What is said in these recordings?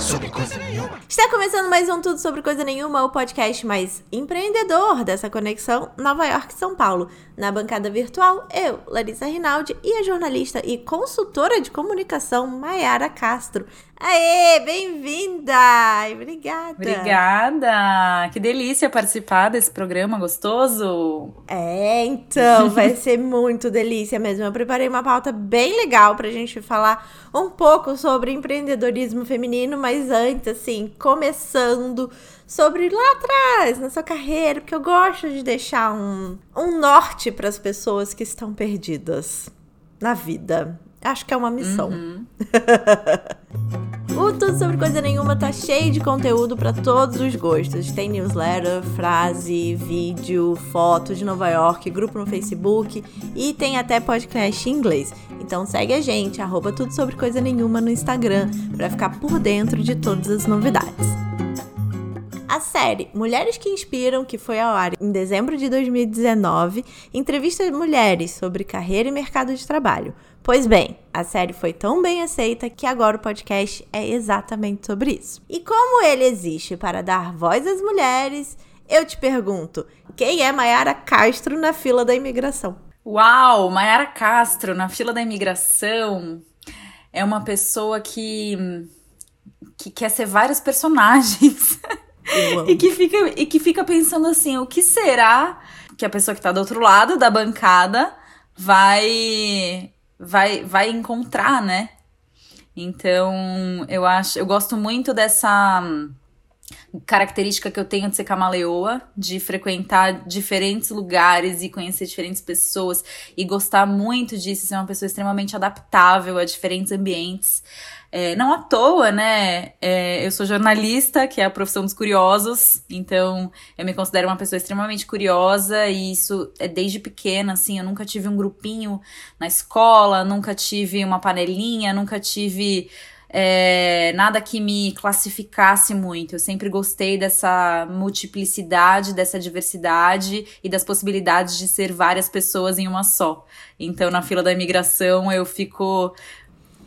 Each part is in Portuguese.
sobre coisa nenhuma. Está começando mais um Tudo Sobre Coisa Nenhuma, o podcast mais empreendedor dessa conexão Nova York-São Paulo. Na bancada virtual, eu, Larissa Rinaldi, e a jornalista e consultora de comunicação Maiara Castro. Aê, bem-vinda! Obrigada! Obrigada! Que delícia participar desse programa gostoso! É, então, vai ser muito delícia mesmo. Eu preparei uma pauta bem legal pra gente falar um pouco sobre empreendedorismo feminino, mas antes, assim, começando sobre lá atrás, na sua carreira, porque eu gosto de deixar um, um norte para as pessoas que estão perdidas na vida. Acho que é uma missão. Uhum. o Tudo Sobre Coisa Nenhuma tá cheio de conteúdo para todos os gostos. Tem newsletter, frase, vídeo, foto de Nova York, grupo no Facebook e tem até podcast em inglês. Então segue a gente, arroba Tudo Sobre Coisa Nenhuma no Instagram, para ficar por dentro de todas as novidades. A série Mulheres que Inspiram, que foi ao ar em dezembro de 2019, entrevista mulheres sobre carreira e mercado de trabalho. Pois bem, a série foi tão bem aceita que agora o podcast é exatamente sobre isso. E como ele existe para dar voz às mulheres, eu te pergunto: quem é Mayara Castro na fila da imigração? Uau, Mayara Castro na fila da imigração é uma pessoa que que quer ser vários personagens. e que fica e que fica pensando assim, o que será que a pessoa que tá do outro lado da bancada vai vai vai encontrar, né? Então, eu acho, eu gosto muito dessa característica que eu tenho de ser camaleoa, de frequentar diferentes lugares e conhecer diferentes pessoas e gostar muito disso, ser uma pessoa extremamente adaptável a diferentes ambientes. É, não à toa, né? É, eu sou jornalista, que é a profissão dos curiosos, então eu me considero uma pessoa extremamente curiosa e isso é desde pequena, assim. Eu nunca tive um grupinho na escola, nunca tive uma panelinha, nunca tive é, nada que me classificasse muito. Eu sempre gostei dessa multiplicidade, dessa diversidade e das possibilidades de ser várias pessoas em uma só. Então, na fila da imigração, eu fico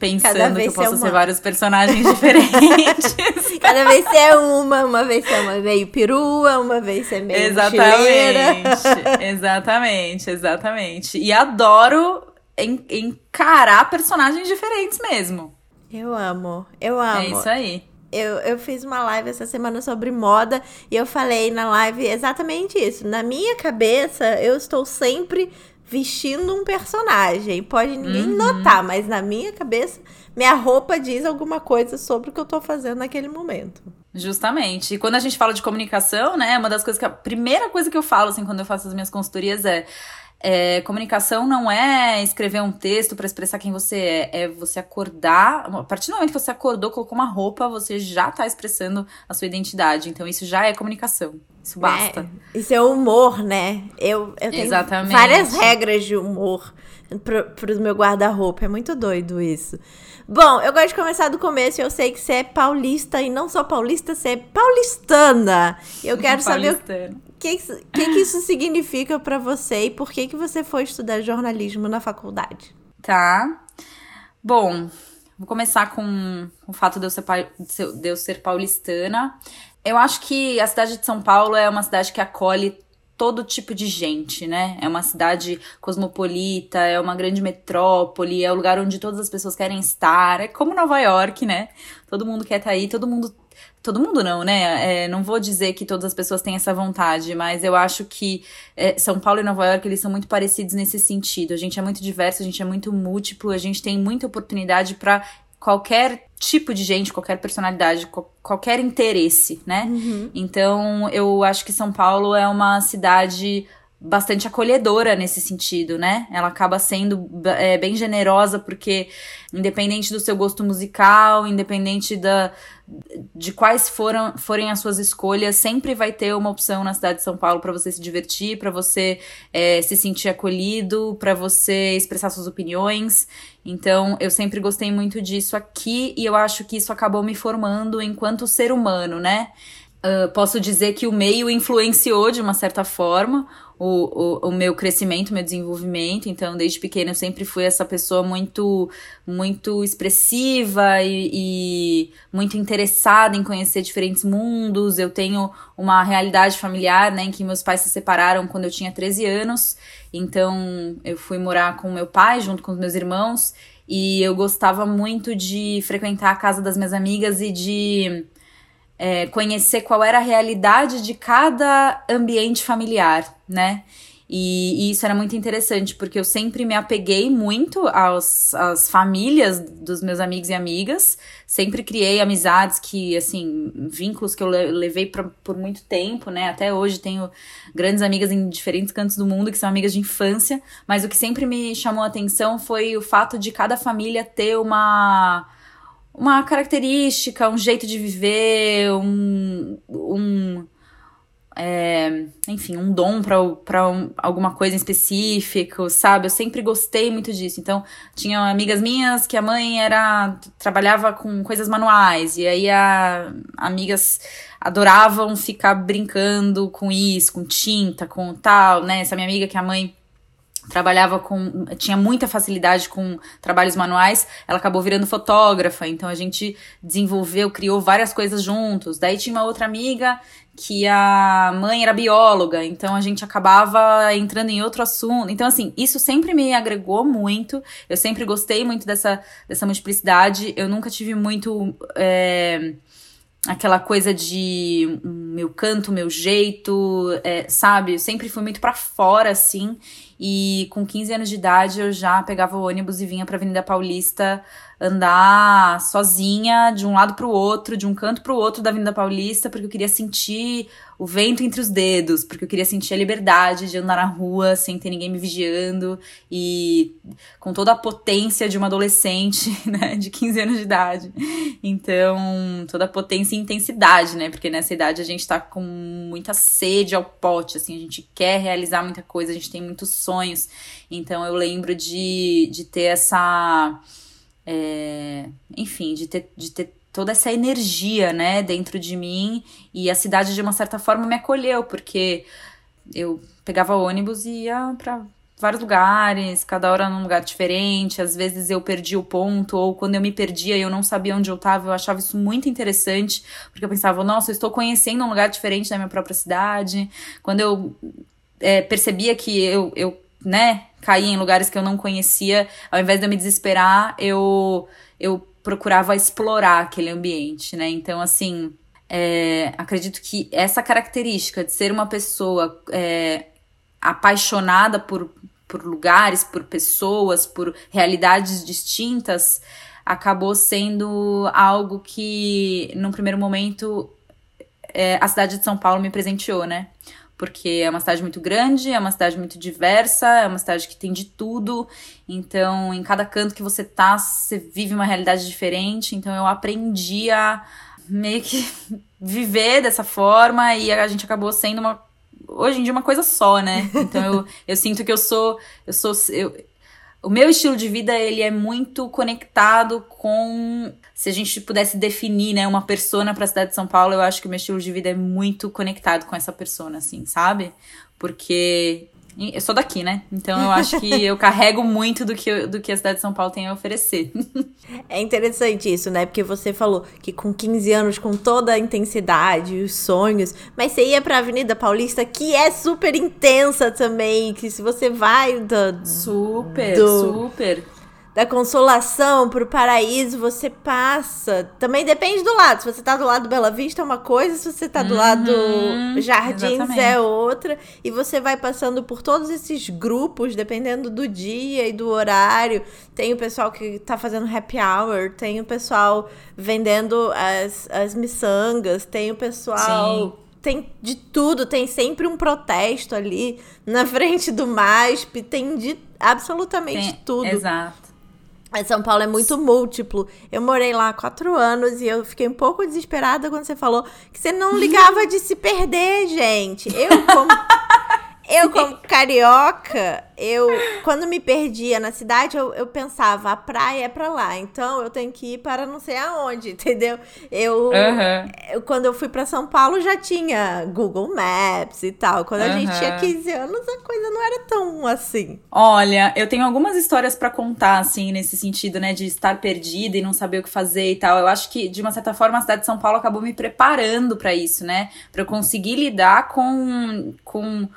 pensando que eu posso é ser vários personagens diferentes. Cada vez você é uma, uma vez você é uma meio perua, uma vez você é meio Exatamente, exatamente, exatamente. E adoro en encarar personagens diferentes mesmo. Eu amo, eu amo. É isso aí. Eu, eu fiz uma live essa semana sobre moda e eu falei na live exatamente isso. Na minha cabeça, eu estou sempre vestindo um personagem. Pode ninguém uhum. notar, mas na minha cabeça, minha roupa diz alguma coisa sobre o que eu tô fazendo naquele momento. Justamente. E quando a gente fala de comunicação, né, uma das coisas que a primeira coisa que eu falo assim quando eu faço as minhas consultorias é é, comunicação não é escrever um texto para expressar quem você é, é você acordar. A partir do momento que você acordou, colocou uma roupa, você já tá expressando a sua identidade. Então isso já é comunicação. Isso basta. É, isso é humor, né? Eu, eu tenho Exatamente. várias regras de humor pro, pro meu guarda-roupa. É muito doido isso. Bom, eu gosto de começar do começo. Eu sei que você é paulista e não só paulista, você é paulistana. Eu quero saber o que, que, que isso significa para você e por que, que você foi estudar jornalismo na faculdade? Tá. Bom, vou começar com o fato de eu ser, de eu ser paulistana. Eu acho que a cidade de São Paulo é uma cidade que acolhe todo tipo de gente, né? É uma cidade cosmopolita, é uma grande metrópole, é o lugar onde todas as pessoas querem estar. É como Nova York, né? Todo mundo quer estar tá aí, todo mundo Todo mundo não, né? É, não vou dizer que todas as pessoas têm essa vontade, mas eu acho que é, São Paulo e Nova York, eles são muito parecidos nesse sentido. A gente é muito diverso, a gente é muito múltiplo, a gente tem muita oportunidade para qualquer tipo de gente, qualquer personalidade, qualquer interesse, né? Uhum. Então, eu acho que São Paulo é uma cidade bastante acolhedora nesse sentido, né? Ela acaba sendo é, bem generosa porque, independente do seu gosto musical, independente da, de quais foram, forem as suas escolhas, sempre vai ter uma opção na cidade de São Paulo para você se divertir, para você é, se sentir acolhido, para você expressar suas opiniões. Então, eu sempre gostei muito disso aqui e eu acho que isso acabou me formando enquanto ser humano, né? Uh, posso dizer que o meio influenciou de uma certa forma o, o, o, meu crescimento, meu desenvolvimento. Então, desde pequena, eu sempre fui essa pessoa muito, muito expressiva e, e, muito interessada em conhecer diferentes mundos. Eu tenho uma realidade familiar, né, em que meus pais se separaram quando eu tinha 13 anos. Então, eu fui morar com meu pai, junto com os meus irmãos. E eu gostava muito de frequentar a casa das minhas amigas e de é, conhecer qual era a realidade de cada ambiente familiar, né? E, e, isso era muito interessante, porque eu sempre me apeguei muito aos, às famílias dos meus amigos e amigas. Sempre criei amizades que, assim, vínculos que eu levei pra, por muito tempo, né? Até hoje tenho grandes amigas em diferentes cantos do mundo que são amigas de infância. Mas o que sempre me chamou a atenção foi o fato de cada família ter uma uma característica, um jeito de viver, um, um é, enfim, um dom para um, alguma coisa em específico, sabe? Eu sempre gostei muito disso. Então, tinha amigas minhas que a mãe era trabalhava com coisas manuais e aí a, amigas adoravam ficar brincando com isso, com tinta, com tal, né? Essa minha amiga que a mãe trabalhava com tinha muita facilidade com trabalhos manuais ela acabou virando fotógrafa. Então a gente desenvolveu criou várias coisas juntos. Daí tinha uma outra amiga que a mãe era bióloga. Então a gente acabava entrando em outro assunto. Então assim isso sempre me agregou muito. Eu sempre gostei muito dessa dessa multiplicidade. Eu nunca tive muito é, aquela coisa de meu canto, meu jeito, é, sabe? Eu sempre fui muito para fora, assim. E com 15 anos de idade eu já pegava o ônibus e vinha pra Avenida Paulista andar sozinha de um lado para o outro, de um canto para o outro da Avenida Paulista, porque eu queria sentir o vento entre os dedos, porque eu queria sentir a liberdade de andar na rua sem ter ninguém me vigiando e com toda a potência de uma adolescente, né, de 15 anos de idade. Então, toda a potência e intensidade, né? Porque nessa idade a gente tá com muita sede ao pote, assim, a gente quer realizar muita coisa, a gente tem muitos sonhos. Então, eu lembro de, de ter essa é, enfim, de ter, de ter toda essa energia, né, dentro de mim. E a cidade, de uma certa forma, me acolheu, porque eu pegava ônibus e ia para vários lugares, cada hora num lugar diferente. Às vezes eu perdi o ponto, ou quando eu me perdia e eu não sabia onde eu estava, eu achava isso muito interessante, porque eu pensava, nossa, eu estou conhecendo um lugar diferente da minha própria cidade. Quando eu é, percebia que eu, eu né, caía em lugares que eu não conhecia, ao invés de eu me desesperar, eu, eu procurava explorar aquele ambiente, né? Então, assim, é, acredito que essa característica de ser uma pessoa é, apaixonada por, por lugares, por pessoas, por realidades distintas, acabou sendo algo que, num primeiro momento, é, a cidade de São Paulo me presenteou, né? Porque é uma cidade muito grande, é uma cidade muito diversa, é uma cidade que tem de tudo. Então, em cada canto que você tá, você vive uma realidade diferente. Então, eu aprendi a meio que viver dessa forma e a gente acabou sendo uma hoje em dia uma coisa só, né? Então eu, eu sinto que eu sou eu sou eu, o meu estilo de vida ele é muito conectado com se a gente pudesse definir, né, uma persona para a cidade de São Paulo, eu acho que o meu estilo de vida é muito conectado com essa persona assim, sabe? Porque eu sou daqui, né? Então eu acho que eu carrego muito do que, do que a cidade de São Paulo tem a oferecer. É interessante isso, né? Porque você falou que com 15 anos, com toda a intensidade, os sonhos, mas você ia pra Avenida Paulista, que é super intensa também, que se você vai do. Super, do, super da consolação pro paraíso, você passa. Também depende do lado. Se você tá do lado do Bela Vista é uma coisa, se você tá do uhum, lado Jardins é exatamente. é outra. E você vai passando por todos esses grupos, dependendo do dia e do horário. Tem o pessoal que tá fazendo happy hour, tem o pessoal vendendo as, as miçangas, tem o pessoal. Sim tem de tudo, tem sempre um protesto ali na frente do MASP, tem de absolutamente tem, tudo. Exato. São Paulo é muito múltiplo. Eu morei lá há quatro anos e eu fiquei um pouco desesperada quando você falou que você não ligava de se perder, gente. Eu, como, Eu, como carioca, eu, quando me perdia na cidade, eu, eu pensava, a praia é pra lá, então eu tenho que ir para não sei aonde, entendeu? Eu, uhum. eu quando eu fui para São Paulo, já tinha Google Maps e tal. Quando a uhum. gente tinha 15 anos, a coisa não era tão assim. Olha, eu tenho algumas histórias para contar, assim, nesse sentido, né, de estar perdida e não saber o que fazer e tal. Eu acho que, de uma certa forma, a cidade de São Paulo acabou me preparando para isso, né? Para eu conseguir lidar com. com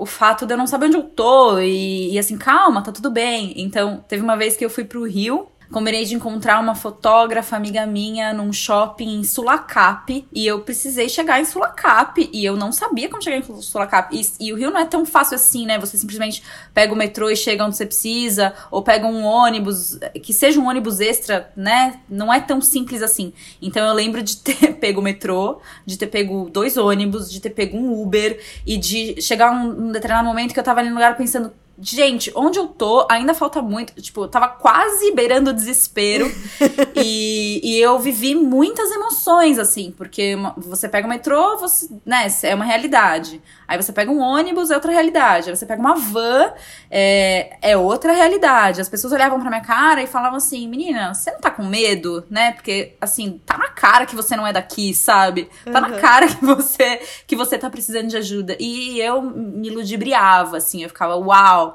o fato de eu não saber onde eu tô e, e, assim, calma, tá tudo bem. Então, teve uma vez que eu fui pro Rio Combinei de encontrar uma fotógrafa amiga minha num shopping em Sulacap e eu precisei chegar em Sulacap e eu não sabia como chegar em Sulacap. E, e, o Rio não é tão fácil assim, né? Você simplesmente pega o metrô e chega onde você precisa, ou pega um ônibus, que seja um ônibus extra, né? Não é tão simples assim. Então eu lembro de ter pego o metrô, de ter pego dois ônibus, de ter pego um Uber e de chegar um, um determinado momento que eu tava ali no lugar pensando, Gente, onde eu tô, ainda falta muito. Tipo, eu tava quase beirando o desespero. e, e eu vivi muitas emoções, assim, porque você pega o metrô, você, né, é uma realidade. Aí você pega um ônibus, é outra realidade. Aí você pega uma van, é, é outra realidade. As pessoas olhavam pra minha cara e falavam assim: menina, você não tá com medo, né? Porque, assim, tá na cara que você não é daqui, sabe? Tá uhum. na cara que você, que você tá precisando de ajuda. E eu me ludibriava, assim, eu ficava, uau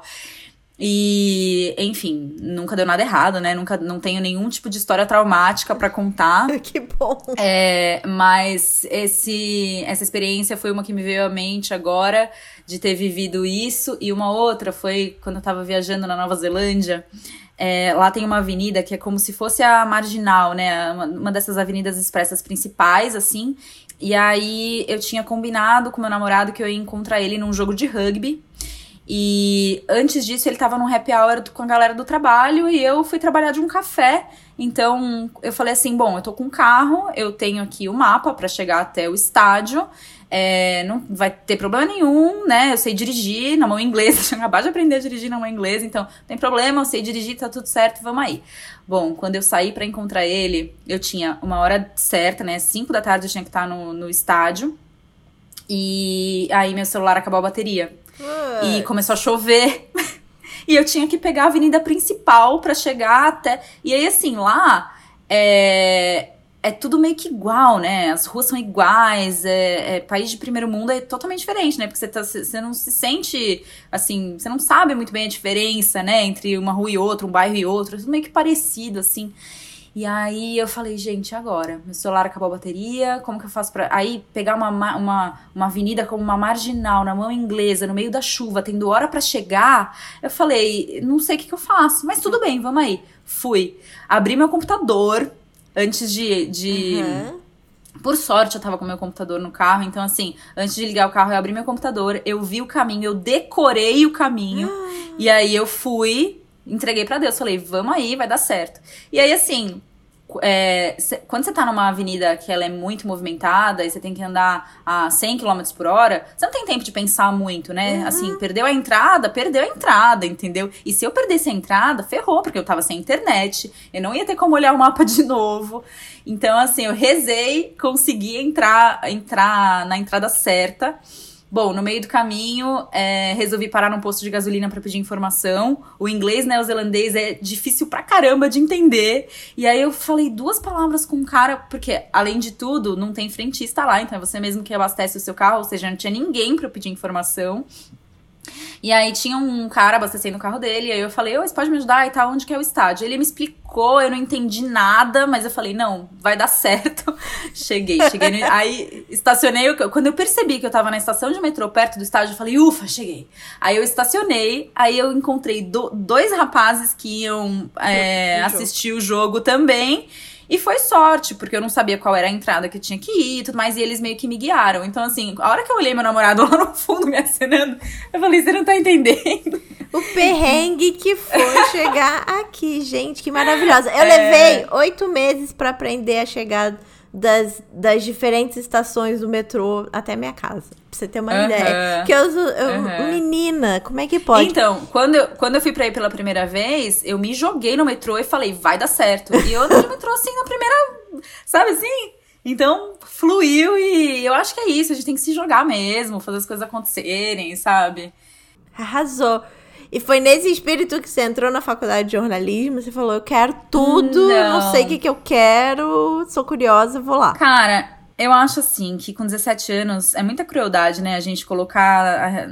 e, enfim, nunca deu nada errado, né? Nunca não tenho nenhum tipo de história traumática para contar. que bom. É, mas esse essa experiência foi uma que me veio à mente agora de ter vivido isso e uma outra foi quando eu tava viajando na Nova Zelândia. É, lá tem uma avenida que é como se fosse a marginal, né? Uma, uma dessas avenidas expressas principais, assim. E aí eu tinha combinado com meu namorado que eu ia encontrar ele num jogo de rugby. E antes disso, ele tava num happy hour com a galera do trabalho e eu fui trabalhar de um café. Então, eu falei assim: bom, eu tô com um carro, eu tenho aqui o mapa para chegar até o estádio. É, não vai ter problema nenhum, né? Eu sei dirigir na mão inglesa, tinha acabado de aprender a dirigir na mão inglesa, então não tem problema, eu sei dirigir, tá tudo certo, vamos aí. Bom, quando eu saí para encontrar ele, eu tinha uma hora certa, né? 5 da tarde eu tinha que estar no, no estádio. E aí meu celular acabou a bateria. E começou a chover. e eu tinha que pegar a avenida principal para chegar até. E aí, assim, lá é, é tudo meio que igual, né? As ruas são iguais, é, é, país de primeiro mundo é totalmente diferente, né? Porque você, tá, você não se sente, assim, você não sabe muito bem a diferença, né? Entre uma rua e outra, um bairro e outro, é tudo meio que parecido, assim. E aí eu falei, gente, agora? Meu celular acabou a bateria, como que eu faço pra. Aí pegar uma, uma, uma avenida como uma marginal, na mão inglesa, no meio da chuva, tendo hora para chegar. Eu falei, não sei o que, que eu faço, mas tudo bem, vamos aí. Fui. Abri meu computador antes de. de... Uhum. Por sorte, eu tava com meu computador no carro, então assim, antes de ligar o carro, eu abri meu computador, eu vi o caminho, eu decorei o caminho, uhum. e aí eu fui, entreguei para Deus, falei, vamos aí, vai dar certo. E aí, assim, é, quando você tá numa avenida que ela é muito movimentada e você tem que andar a 100 km por hora, você não tem tempo de pensar muito, né? Uhum. Assim, perdeu a entrada, perdeu a entrada, entendeu? E se eu perdesse a entrada, ferrou, porque eu tava sem internet, eu não ia ter como olhar o mapa de novo. Então, assim, eu rezei, consegui entrar, entrar na entrada certa. Bom, no meio do caminho, é, resolvi parar num posto de gasolina para pedir informação. O inglês neozelandês é difícil pra caramba de entender. E aí eu falei duas palavras com o cara, porque além de tudo, não tem frentista lá, então é você mesmo que abastece o seu carro, ou seja, não tinha ninguém para pedir informação. E aí tinha um cara abastecendo o carro dele, e aí eu falei, ô, você pode me ajudar e tal, onde que é o estádio? Ele me explicou, eu não entendi nada, mas eu falei, não, vai dar certo. cheguei, cheguei. No... aí estacionei, quando eu percebi que eu tava na estação de metrô perto do estádio, eu falei, ufa, cheguei. Aí eu estacionei, aí eu encontrei do, dois rapazes que iam é, assistir o jogo também. E foi sorte, porque eu não sabia qual era a entrada que eu tinha que ir e tudo mais, e eles meio que me guiaram. Então, assim, a hora que eu olhei meu namorado lá no fundo me acenando, eu falei, você não tá entendendo. O perrengue que foi chegar aqui, gente, que maravilhosa. Eu é... levei oito meses para aprender a chegar das, das diferentes estações do metrô até minha casa. Pra você ter uma uhum. ideia. Que eu, eu uhum. menina, como é que pode? Então, quando eu, quando eu fui pra ir pela primeira vez, eu me joguei no metrô e falei, vai dar certo. E eu andei no metrô assim na primeira. Sabe assim? Então, fluiu e eu acho que é isso, a gente tem que se jogar mesmo, fazer as coisas acontecerem, sabe? Arrasou. E foi nesse espírito que você entrou na faculdade de jornalismo? Você falou, eu quero tudo, não, não sei o que, que eu quero, sou curiosa, vou lá. Cara, eu acho assim que com 17 anos é muita crueldade, né? A gente colocar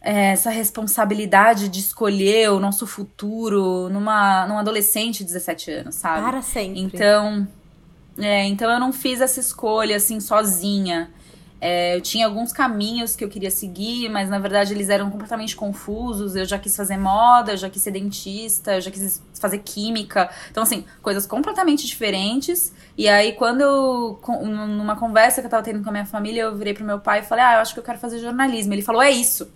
é, essa responsabilidade de escolher o nosso futuro numa, num adolescente de 17 anos, sabe? Para sempre. Então, é, então eu não fiz essa escolha assim sozinha. É, eu tinha alguns caminhos que eu queria seguir, mas na verdade eles eram completamente confusos. Eu já quis fazer moda, eu já quis ser dentista, eu já quis fazer química. Então, assim, coisas completamente diferentes. E aí, quando eu, numa conversa que eu tava tendo com a minha família, eu virei pro meu pai e falei: Ah, eu acho que eu quero fazer jornalismo. Ele falou: É isso.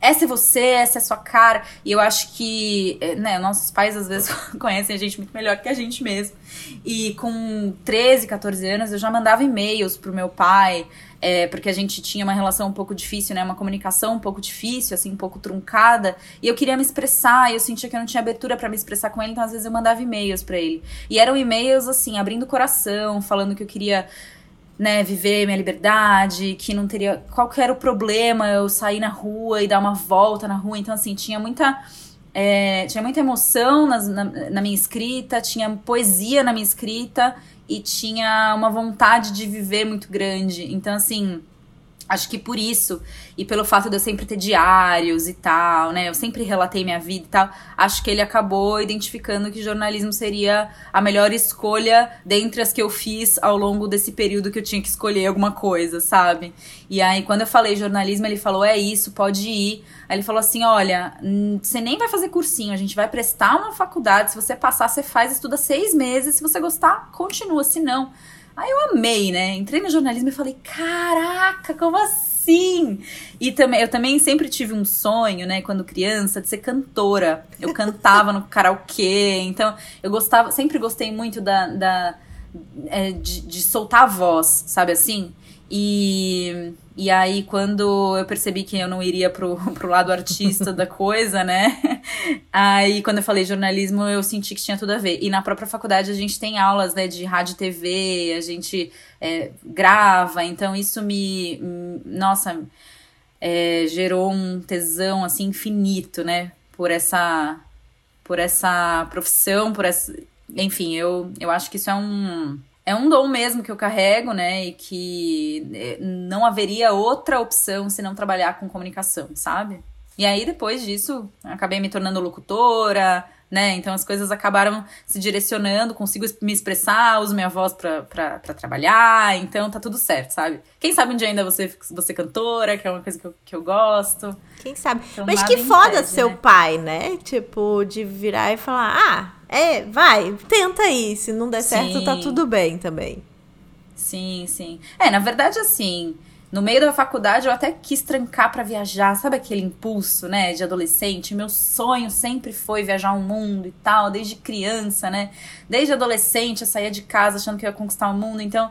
Essa é você, essa é a sua cara. E eu acho que, é, né, nossos pais às vezes conhecem a gente muito melhor que a gente mesmo. E com 13, 14 anos, eu já mandava e-mails pro meu pai é, porque a gente tinha uma relação um pouco difícil, né? Uma comunicação um pouco difícil, assim, um pouco truncada. E eu queria me expressar, e eu sentia que eu não tinha abertura para me expressar com ele, então às vezes eu mandava e-mails para ele. E eram e-mails, assim, abrindo o coração, falando que eu queria. Né, viver minha liberdade, que não teria. Qual que era o problema eu sair na rua e dar uma volta na rua? Então, assim, tinha muita. É, tinha muita emoção nas, na, na minha escrita, tinha poesia na minha escrita e tinha uma vontade de viver muito grande. Então, assim, acho que por isso, e pelo fato de eu sempre ter diários e tal, né? Eu sempre relatei minha vida e tal, acho que ele acabou identificando que jornalismo seria a melhor escolha dentre as que eu fiz ao longo desse período que eu tinha que escolher alguma coisa, sabe? E aí, quando eu falei jornalismo, ele falou: é isso, pode ir. Aí ele falou assim: olha, você nem vai fazer cursinho, a gente vai prestar uma faculdade. Se você passar, você faz, estuda seis meses. Se você gostar, continua. Se não. Aí eu amei, né? Entrei no jornalismo e falei: caraca, como assim? E também, eu também sempre tive um sonho, né, quando criança, de ser cantora. Eu cantava no karaokê, então eu gostava, sempre gostei muito da. da é, de, de soltar a voz, sabe assim? E, e aí, quando eu percebi que eu não iria pro, pro lado artista da coisa, né? Aí, quando eu falei jornalismo, eu senti que tinha tudo a ver. E na própria faculdade, a gente tem aulas, né, de rádio e TV, a gente é, grava, então isso me. Nossa, é, gerou um tesão, assim, infinito, né? Por essa. Por essa profissão, por essa. Enfim, eu, eu acho que isso é um é um dom mesmo que eu carrego, né? E que é, não haveria outra opção se não trabalhar com comunicação, sabe? E aí, depois disso, acabei me tornando locutora, né? Então as coisas acabaram se direcionando, consigo me expressar, uso minha voz pra, pra, pra trabalhar, então tá tudo certo, sabe? Quem sabe um dia ainda você, você cantora, que é uma coisa que eu, que eu gosto. Quem sabe? Então, Mas que foda impede, seu né? pai, né? Tipo, de virar e falar, ah é, vai, tenta aí. Se não der sim. certo, tá tudo bem também. Sim, sim. É, na verdade, assim, no meio da faculdade eu até quis trancar para viajar, sabe aquele impulso, né, de adolescente? Meu sonho sempre foi viajar o mundo e tal, desde criança, né? Desde adolescente eu saía de casa achando que ia conquistar o mundo, então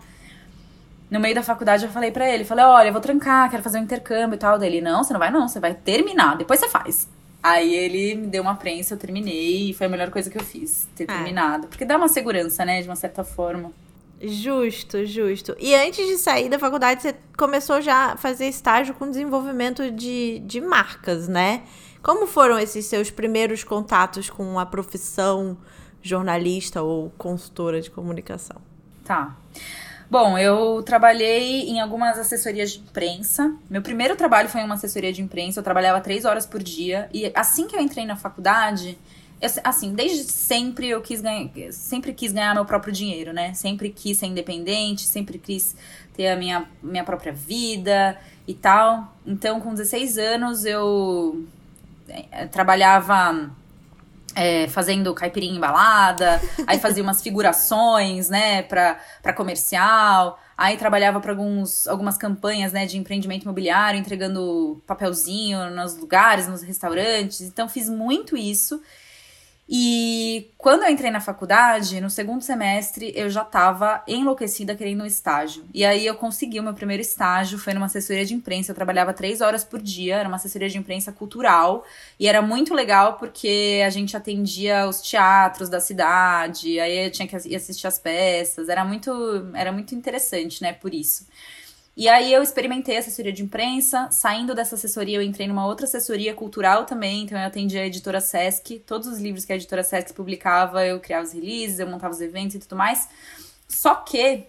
no meio da faculdade eu falei para ele, falei: "Olha, eu vou trancar, quero fazer um intercâmbio e tal". Dele: "Não, você não vai não, você vai terminar, depois você faz". Aí ele me deu uma prensa, eu terminei, e foi a melhor coisa que eu fiz, ter ah. terminado. Porque dá uma segurança, né, de uma certa forma. Justo, justo. E antes de sair da faculdade, você começou já a fazer estágio com desenvolvimento de, de marcas, né? Como foram esses seus primeiros contatos com a profissão jornalista ou consultora de comunicação? Tá. Bom, eu trabalhei em algumas assessorias de imprensa. Meu primeiro trabalho foi em uma assessoria de imprensa. Eu trabalhava três horas por dia. E assim que eu entrei na faculdade, eu, assim, desde sempre eu quis ganhar, sempre quis ganhar meu próprio dinheiro, né? Sempre quis ser independente, sempre quis ter a minha, minha própria vida e tal. Então, com 16 anos, eu é, trabalhava é, fazendo caipirinha embalada, aí fazia umas figurações, né, pra comercial, aí trabalhava para algumas campanhas, né, de empreendimento imobiliário, entregando papelzinho nos lugares, nos restaurantes, então fiz muito isso. E quando eu entrei na faculdade, no segundo semestre, eu já estava enlouquecida querendo um estágio. E aí eu consegui o meu primeiro estágio, foi numa assessoria de imprensa. Eu trabalhava três horas por dia, era uma assessoria de imprensa cultural. E era muito legal porque a gente atendia os teatros da cidade, aí eu tinha que assistir as peças. Era muito, era muito interessante, né, por isso. E aí eu experimentei assessoria de imprensa, saindo dessa assessoria eu entrei numa outra assessoria cultural também, então eu atendi a editora Sesc, todos os livros que a editora Sesc publicava, eu criava os releases, eu montava os eventos e tudo mais. Só que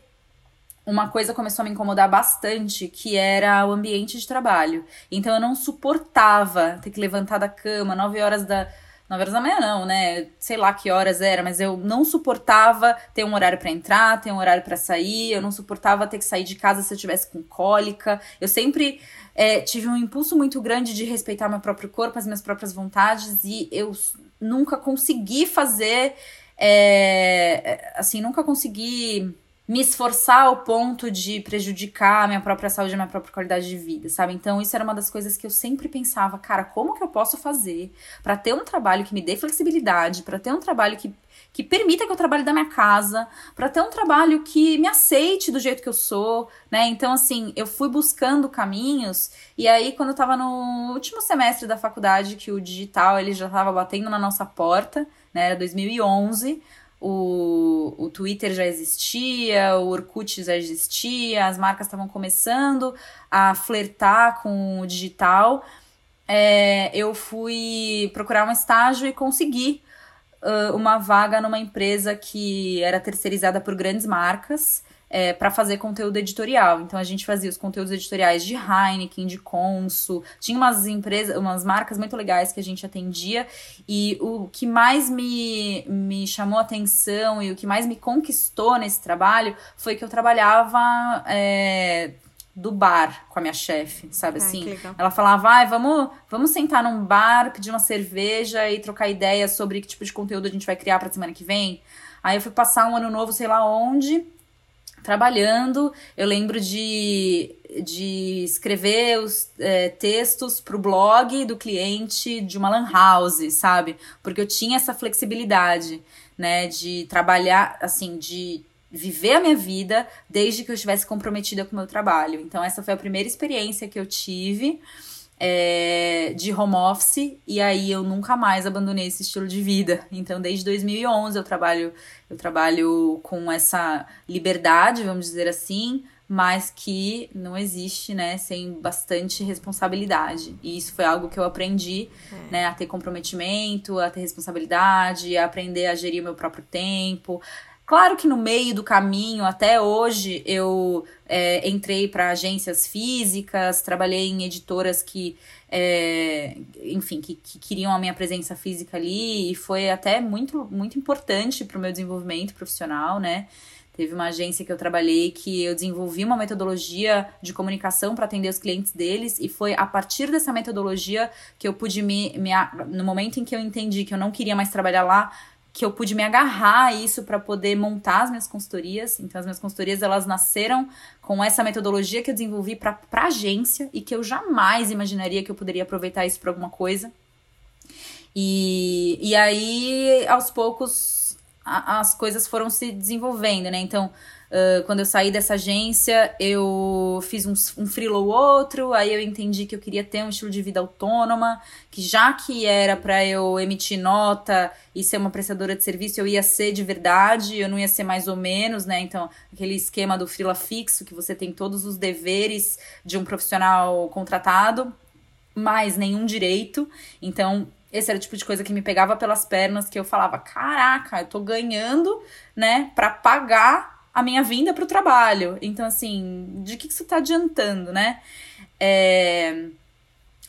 uma coisa começou a me incomodar bastante, que era o ambiente de trabalho. Então eu não suportava ter que levantar da cama, 9 horas da 9 horas da manhã não, né? Sei lá que horas era, mas eu não suportava ter um horário para entrar, ter um horário para sair, eu não suportava ter que sair de casa se eu tivesse com cólica. Eu sempre é, tive um impulso muito grande de respeitar meu próprio corpo, as minhas próprias vontades, e eu nunca consegui fazer. É, assim, nunca consegui me esforçar ao ponto de prejudicar a minha própria saúde, a minha própria qualidade de vida, sabe? Então, isso era uma das coisas que eu sempre pensava, cara, como que eu posso fazer para ter um trabalho que me dê flexibilidade, para ter um trabalho que que permita que eu trabalhe da minha casa, para ter um trabalho que me aceite do jeito que eu sou, né? Então, assim, eu fui buscando caminhos, e aí, quando eu tava no último semestre da faculdade, que o digital ele já tava batendo na nossa porta, né? Era 2011 o, o Twitter já existia, o Orkut já existia, as marcas estavam começando a flertar com o digital. É, eu fui procurar um estágio e consegui uh, uma vaga numa empresa que era terceirizada por grandes marcas é, para fazer conteúdo editorial. Então a gente fazia os conteúdos editoriais de Heineken, de Consul, tinha umas empresas, umas marcas muito legais que a gente atendia. E o que mais me, me chamou atenção e o que mais me conquistou nesse trabalho foi que eu trabalhava. É, do bar com a minha chefe, sabe Ai, assim? Ela falava, vai, vamos, vamos sentar num bar, pedir uma cerveja e trocar ideias sobre que tipo de conteúdo a gente vai criar pra semana que vem. Aí eu fui passar um ano novo, sei lá onde, trabalhando, eu lembro de, de escrever os é, textos para o blog do cliente de uma lan house, sabe? Porque eu tinha essa flexibilidade, né, de trabalhar, assim, de viver a minha vida desde que eu estivesse comprometida com o meu trabalho. Então, essa foi a primeira experiência que eu tive é, de home office e aí eu nunca mais abandonei esse estilo de vida. Então, desde 2011 eu trabalho eu trabalho com essa liberdade, vamos dizer assim, mas que não existe, né, sem bastante responsabilidade. E isso foi algo que eu aprendi, é. né, a ter comprometimento, a ter responsabilidade, a aprender a gerir o meu próprio tempo, Claro que no meio do caminho, até hoje, eu é, entrei para agências físicas, trabalhei em editoras que, é, enfim, que, que, queriam a minha presença física ali, e foi até muito, muito importante para o meu desenvolvimento profissional, né? Teve uma agência que eu trabalhei que eu desenvolvi uma metodologia de comunicação para atender os clientes deles, e foi a partir dessa metodologia que eu pude me, me. No momento em que eu entendi que eu não queria mais trabalhar lá, que eu pude me agarrar a isso para poder montar as minhas consultorias. Então, as minhas consultorias elas nasceram com essa metodologia que eu desenvolvi para a agência e que eu jamais imaginaria que eu poderia aproveitar isso para alguma coisa. E, e aí, aos poucos, a, as coisas foram se desenvolvendo, né? Então, Uh, quando eu saí dessa agência, eu fiz um, um ou outro, aí eu entendi que eu queria ter um estilo de vida autônoma, que já que era para eu emitir nota e ser uma prestadora de serviço, eu ia ser de verdade, eu não ia ser mais ou menos, né? Então, aquele esquema do freela fixo, que você tem todos os deveres de um profissional contratado, mas nenhum direito. Então, esse era o tipo de coisa que me pegava pelas pernas, que eu falava, caraca, eu tô ganhando, né, para pagar a minha vinda para o trabalho. Então, assim, de que, que isso está adiantando, né? É...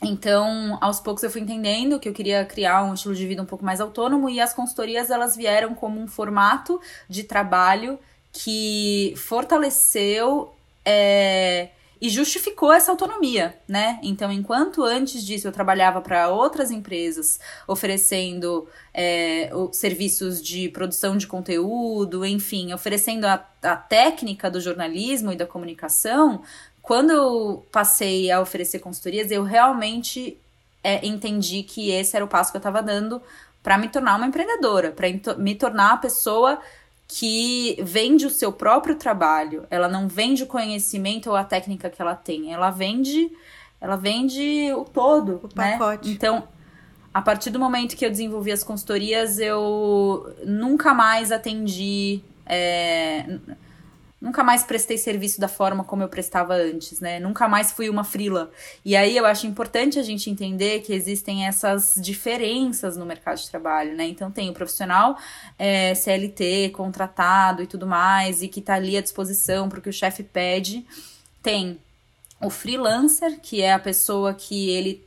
Então, aos poucos eu fui entendendo que eu queria criar um estilo de vida um pouco mais autônomo e as consultorias elas vieram como um formato de trabalho que fortaleceu é, e justificou essa autonomia, né? Então, enquanto antes disso eu trabalhava para outras empresas oferecendo é, serviços de produção de conteúdo, enfim, oferecendo a, a técnica do jornalismo e da comunicação, quando eu passei a oferecer consultorias, eu realmente é, entendi que esse era o passo que eu estava dando para me tornar uma empreendedora, para me tornar a pessoa que vende o seu próprio trabalho. Ela não vende o conhecimento ou a técnica que ela tem, ela vende, ela vende o todo, o né? pacote. Então, a partir do momento que eu desenvolvi as consultorias, eu nunca mais atendi. É, nunca mais prestei serviço da forma como eu prestava antes, né? Nunca mais fui uma frila. E aí eu acho importante a gente entender que existem essas diferenças no mercado de trabalho, né? Então tem o profissional é, CLT, contratado e tudo mais, e que tá ali à disposição para o que o chefe pede. Tem o freelancer, que é a pessoa que ele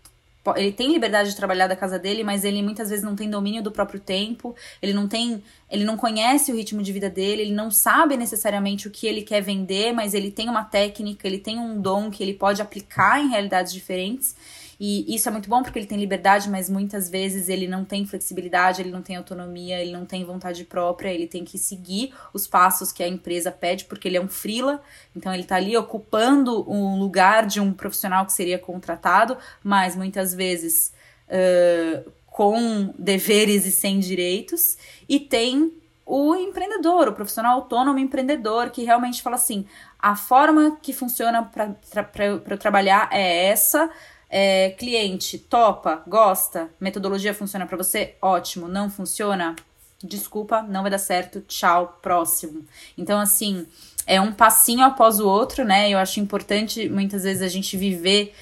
ele tem liberdade de trabalhar da casa dele, mas ele muitas vezes não tem domínio do próprio tempo, ele não tem, ele não conhece o ritmo de vida dele, ele não sabe necessariamente o que ele quer vender, mas ele tem uma técnica, ele tem um dom que ele pode aplicar em realidades diferentes. E isso é muito bom porque ele tem liberdade, mas muitas vezes ele não tem flexibilidade, ele não tem autonomia, ele não tem vontade própria, ele tem que seguir os passos que a empresa pede, porque ele é um frila, então ele está ali ocupando um lugar de um profissional que seria contratado, mas muitas vezes uh, com deveres e sem direitos, e tem o empreendedor, o profissional autônomo empreendedor, que realmente fala assim: a forma que funciona para eu trabalhar é essa é, cliente topa, gosta, metodologia funciona para você? Ótimo. Não funciona? Desculpa, não vai dar certo. Tchau, próximo. Então, assim, é um passinho após o outro, né? Eu acho importante muitas vezes a gente viver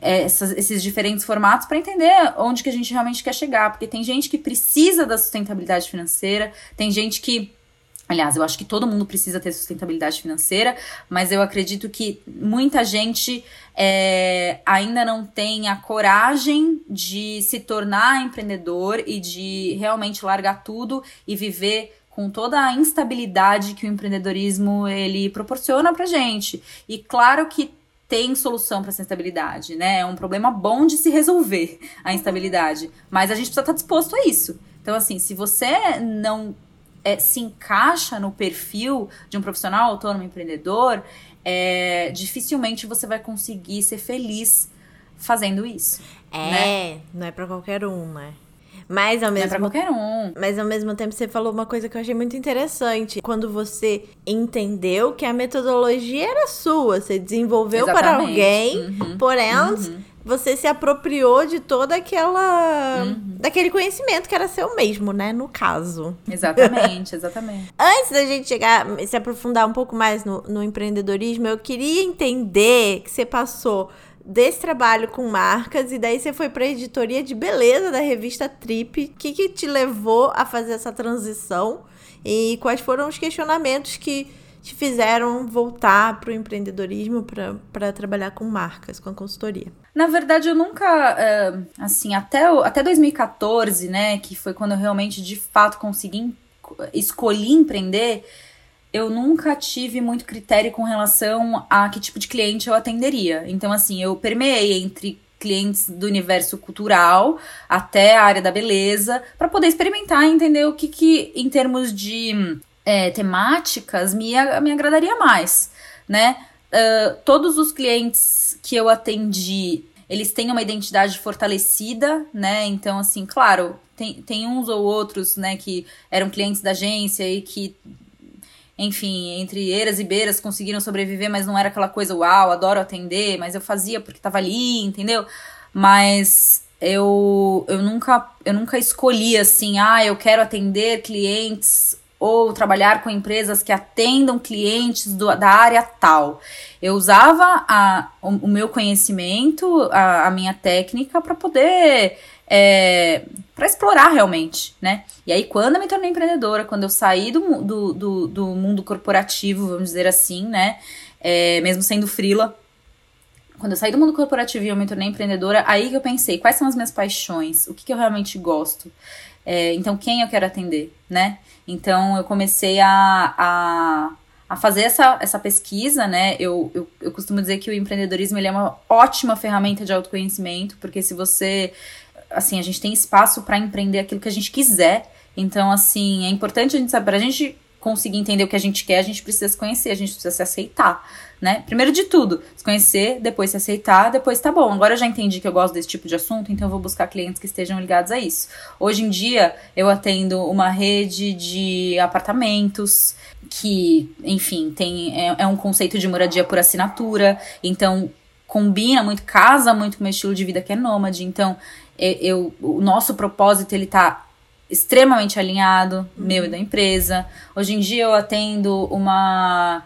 é, essas, esses diferentes formatos para entender onde que a gente realmente quer chegar. Porque tem gente que precisa da sustentabilidade financeira, tem gente que Aliás, eu acho que todo mundo precisa ter sustentabilidade financeira, mas eu acredito que muita gente é, ainda não tem a coragem de se tornar empreendedor e de realmente largar tudo e viver com toda a instabilidade que o empreendedorismo ele proporciona pra gente. E claro que tem solução para essa instabilidade, né? É um problema bom de se resolver a instabilidade, mas a gente precisa estar disposto a isso. Então, assim, se você não é, se encaixa no perfil de um profissional autônomo empreendedor, é, dificilmente você vai conseguir ser feliz fazendo isso. É, né? não é para qualquer um, né? Mas ao mesmo é pra qualquer um. Mas ao mesmo tempo você falou uma coisa que eu achei muito interessante. Quando você entendeu que a metodologia era sua, você desenvolveu Exatamente. para alguém, uhum. porém uhum você se apropriou de toda aquela. Uhum. daquele conhecimento que era seu mesmo, né? No caso. Exatamente, exatamente. Antes da gente chegar, se aprofundar um pouco mais no, no empreendedorismo, eu queria entender que você passou desse trabalho com marcas e daí você foi para a editoria de beleza da revista Trip. O que, que te levou a fazer essa transição e quais foram os questionamentos que te fizeram voltar para o empreendedorismo para trabalhar com marcas, com a consultoria? Na verdade, eu nunca, é, assim, até, até 2014, né, que foi quando eu realmente, de fato, consegui, escolhi empreender, eu nunca tive muito critério com relação a que tipo de cliente eu atenderia. Então, assim, eu permeei entre clientes do universo cultural até a área da beleza, para poder experimentar e entender o que, que em termos de é, temáticas me, me agradaria mais, né? Uh, todos os clientes que eu atendi, eles têm uma identidade fortalecida, né? Então, assim, claro, tem, tem uns ou outros, né, que eram clientes da agência e que, enfim, entre eiras e beiras conseguiram sobreviver, mas não era aquela coisa, uau, adoro atender, mas eu fazia porque tava ali, entendeu? Mas eu, eu nunca eu nunca escolhi assim, ah, eu quero atender clientes ou trabalhar com empresas que atendam clientes do, da área tal. Eu usava a, o, o meu conhecimento, a, a minha técnica para poder é, para explorar realmente, né? E aí, quando eu me tornei empreendedora, quando eu saí do, do, do, do mundo corporativo, vamos dizer assim, né? É, mesmo sendo frila, quando eu saí do mundo corporativo e eu me tornei empreendedora, aí que eu pensei, quais são as minhas paixões? O que, que eu realmente gosto? É, então, quem eu quero atender, né? Então, eu comecei a, a, a fazer essa, essa pesquisa, né? Eu, eu, eu costumo dizer que o empreendedorismo ele é uma ótima ferramenta de autoconhecimento, porque se você. Assim, a gente tem espaço para empreender aquilo que a gente quiser. Então, assim, é importante a gente saber, para a gente conseguir entender o que a gente quer, a gente precisa se conhecer, a gente precisa se aceitar, né? Primeiro de tudo, se conhecer, depois se aceitar, depois tá bom. Agora eu já entendi que eu gosto desse tipo de assunto, então eu vou buscar clientes que estejam ligados a isso. Hoje em dia, eu atendo uma rede de apartamentos que, enfim, tem é, é um conceito de moradia por assinatura, então combina muito, casa muito com o meu estilo de vida que é nômade. Então, eu, eu o nosso propósito ele tá extremamente alinhado, uhum. meu e da empresa. Hoje em dia eu atendo uma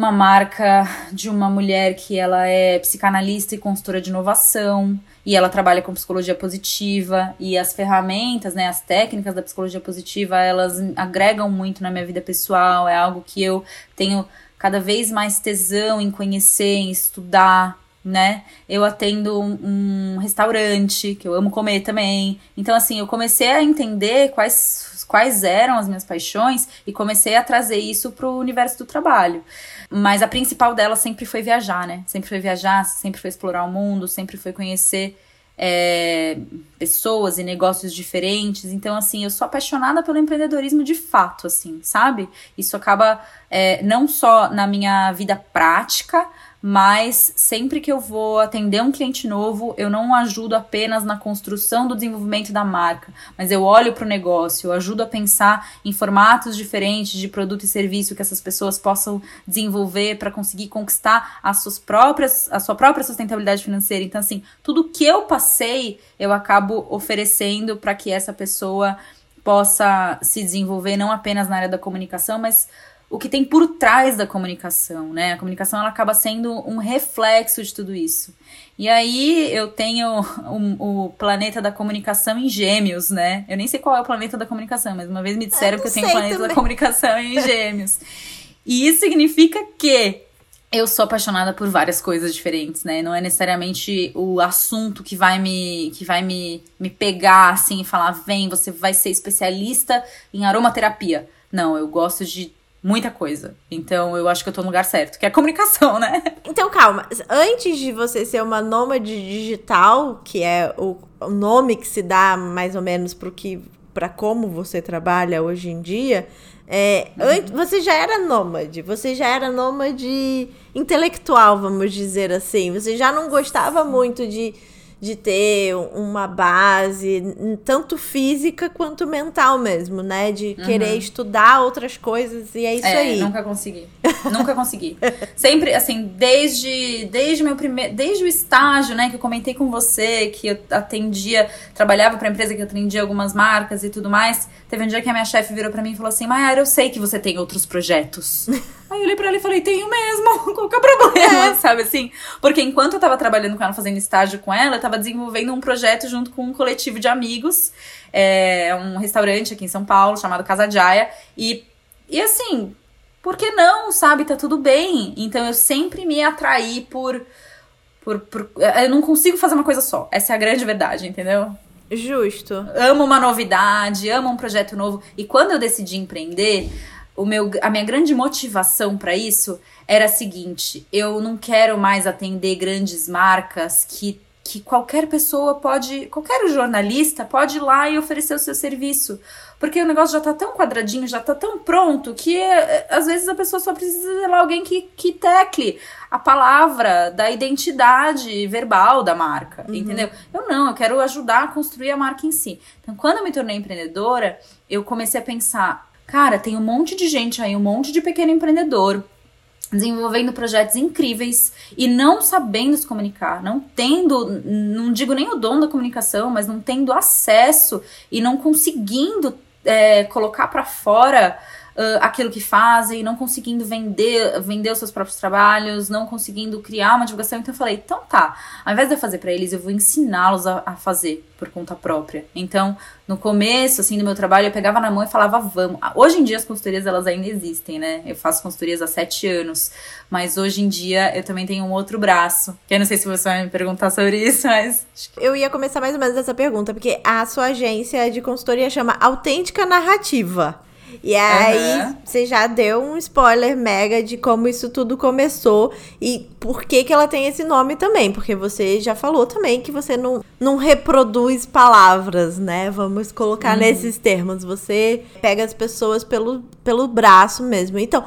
uma marca de uma mulher que ela é psicanalista e consultora de inovação e ela trabalha com psicologia positiva e as ferramentas, né, as técnicas da psicologia positiva, elas agregam muito na minha vida pessoal, é algo que eu tenho cada vez mais tesão em conhecer, em estudar, né? Eu atendo um, um, restaurante, que eu amo comer também. Então, assim, eu comecei a entender quais, quais eram as minhas paixões e comecei a trazer isso pro universo do trabalho. Mas a principal dela sempre foi viajar, né? Sempre foi viajar, sempre foi explorar o mundo, sempre foi conhecer é, pessoas e negócios diferentes. Então, assim, eu sou apaixonada pelo empreendedorismo de fato, assim, sabe? Isso acaba é, não só na minha vida prática, mas sempre que eu vou atender um cliente novo, eu não ajudo apenas na construção do desenvolvimento da marca, mas eu olho para o negócio, eu ajudo a pensar em formatos diferentes de produto e serviço que essas pessoas possam desenvolver para conseguir conquistar as suas próprias, a sua própria sustentabilidade financeira. Então, assim, tudo que eu passei, eu acabo oferecendo para que essa pessoa possa se desenvolver não apenas na área da comunicação, mas o que tem por trás da comunicação, né? A comunicação ela acaba sendo um reflexo de tudo isso. E aí eu tenho o, o planeta da comunicação em gêmeos, né? Eu nem sei qual é o planeta da comunicação, mas uma vez me disseram eu que eu tenho o planeta também. da comunicação em gêmeos. e isso significa que eu sou apaixonada por várias coisas diferentes, né? Não é necessariamente o assunto que vai me que vai me, me pegar assim e falar, vem, você vai ser especialista em aromaterapia. Não, eu gosto de muita coisa. Então eu acho que eu tô no lugar certo, que é a comunicação, né? Então calma, antes de você ser uma nômade digital, que é o, o nome que se dá mais ou menos pro que para como você trabalha hoje em dia, é, uhum. você já era nômade, você já era nômade intelectual, vamos dizer assim. Você já não gostava muito de de ter uma base, tanto física quanto mental mesmo, né? De uhum. querer estudar outras coisas e é isso é, aí. Nunca consegui. nunca consegui. Sempre, assim, desde, desde meu primeiro. Desde o estágio, né, que eu comentei com você, que eu atendia, trabalhava pra empresa que atendia algumas marcas e tudo mais. Teve um dia que a minha chefe virou para mim e falou assim: Mayara, eu sei que você tem outros projetos. Aí eu olhei pra ela e falei, tenho mesmo, qual que é o problema, é. sabe assim? Porque enquanto eu tava trabalhando com ela, fazendo estágio com ela, eu tava desenvolvendo um projeto junto com um coletivo de amigos, é um restaurante aqui em São Paulo, chamado Casa Jaya, e, e assim, por que não, sabe? Tá tudo bem. Então eu sempre me atraí por, por, por. Eu não consigo fazer uma coisa só. Essa é a grande verdade, entendeu? Justo. Amo uma novidade, amo um projeto novo. E quando eu decidi empreender, o meu, a minha grande motivação para isso era a seguinte: eu não quero mais atender grandes marcas que, que qualquer pessoa pode, qualquer jornalista pode ir lá e oferecer o seu serviço. Porque o negócio já tá tão quadradinho, já tá tão pronto, que é, às vezes a pessoa só precisa de lá alguém que, que tecle a palavra da identidade verbal da marca, uhum. entendeu? Eu não, eu quero ajudar a construir a marca em si. Então, quando eu me tornei empreendedora, eu comecei a pensar, Cara, tem um monte de gente aí, um monte de pequeno empreendedor desenvolvendo projetos incríveis e não sabendo se comunicar, não tendo, não digo nem o dom da comunicação, mas não tendo acesso e não conseguindo é, colocar para fora uh, aquilo que fazem, não conseguindo vender, vender os seus próprios trabalhos, não conseguindo criar uma divulgação. Então eu falei, então tá, ao invés de eu fazer para eles, eu vou ensiná-los a, a, fazer por conta própria. Então, no começo, assim, do meu trabalho, eu pegava na mão e falava, vamos. Hoje em dia as consultorias, elas ainda existem, né? Eu faço consultorias há sete anos, mas hoje em dia eu também tenho um outro braço. Que eu não sei se você vai me perguntar sobre isso, mas... Eu ia começar mais ou menos essa pergunta, porque a sua agência de consultoria chama Autêntica Narrativa. E aí, uhum. você já deu um spoiler mega de como isso tudo começou e por que, que ela tem esse nome também. Porque você já falou também que você não, não reproduz palavras, né? Vamos colocar uhum. nesses termos. Você pega as pessoas pelo, pelo braço mesmo. Então,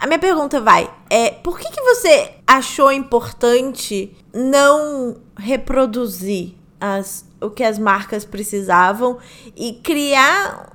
a minha pergunta vai: é por que, que você achou importante não reproduzir as, o que as marcas precisavam e criar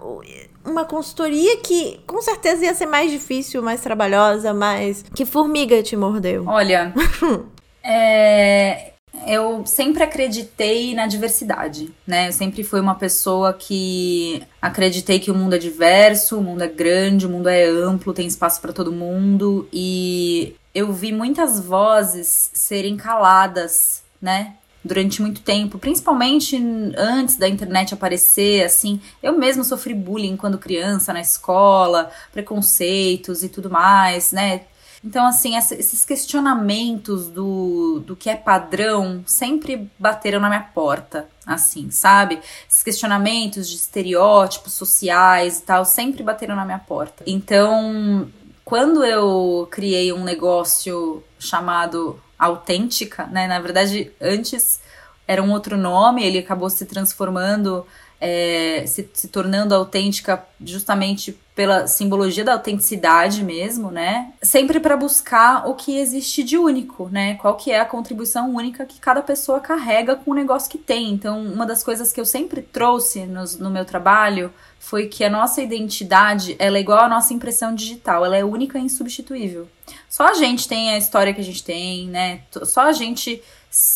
uma consultoria que com certeza ia ser mais difícil, mais trabalhosa, mais. Que formiga te mordeu? Olha. é, eu sempre acreditei na diversidade, né? Eu sempre fui uma pessoa que acreditei que o mundo é diverso, o mundo é grande, o mundo é amplo, tem espaço para todo mundo e eu vi muitas vozes serem caladas, né? Durante muito tempo, principalmente antes da internet aparecer, assim, eu mesma sofri bullying quando criança na escola, preconceitos e tudo mais, né? Então, assim, esses questionamentos do, do que é padrão sempre bateram na minha porta, assim, sabe? Esses questionamentos de estereótipos sociais e tal sempre bateram na minha porta. Então, quando eu criei um negócio chamado autêntica, né? Na verdade, antes era um outro nome, ele acabou se transformando, é, se, se tornando autêntica justamente pela simbologia da autenticidade mesmo, né? Sempre para buscar o que existe de único, né? Qual que é a contribuição única que cada pessoa carrega com o negócio que tem. Então, uma das coisas que eu sempre trouxe no, no meu trabalho foi que a nossa identidade, ela é igual à nossa impressão digital, ela é única e insubstituível. Só a gente tem a história que a gente tem, né? Só a gente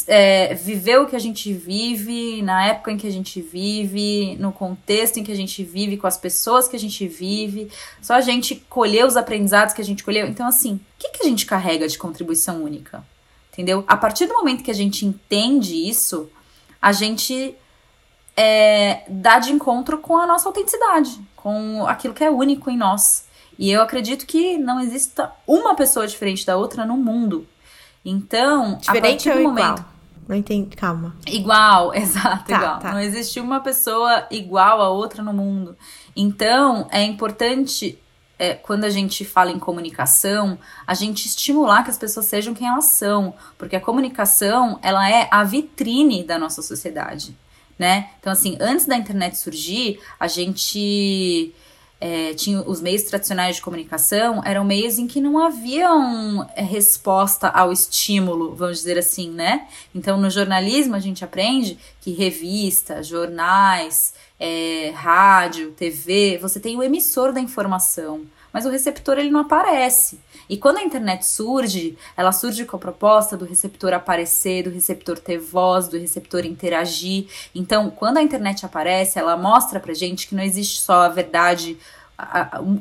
é, viver o que a gente vive, na época em que a gente vive, no contexto em que a gente vive, com as pessoas que a gente vive, só a gente colher os aprendizados que a gente colheu. Então, assim, o que, que a gente carrega de contribuição única? Entendeu? A partir do momento que a gente entende isso, a gente é, dá de encontro com a nossa autenticidade, com aquilo que é único em nós. E eu acredito que não exista uma pessoa diferente da outra no mundo. Então, diferente a partir do momento. Igual? Não entendi, calma. Igual, exato, tá, igual. Tá. Não existe uma pessoa igual a outra no mundo. Então, é importante é, quando a gente fala em comunicação, a gente estimular que as pessoas sejam quem elas são, porque a comunicação ela é a vitrine da nossa sociedade, né? Então assim, antes da internet surgir, a gente é, tinha os meios tradicionais de comunicação eram meios em que não havia um, é, resposta ao estímulo, vamos dizer assim, né? Então, no jornalismo, a gente aprende que revista, jornais, é, rádio, TV, você tem o emissor da informação, mas o receptor ele não aparece. E quando a internet surge, ela surge com a proposta do receptor aparecer, do receptor ter voz, do receptor interagir. Então, quando a internet aparece, ela mostra pra gente que não existe só a verdade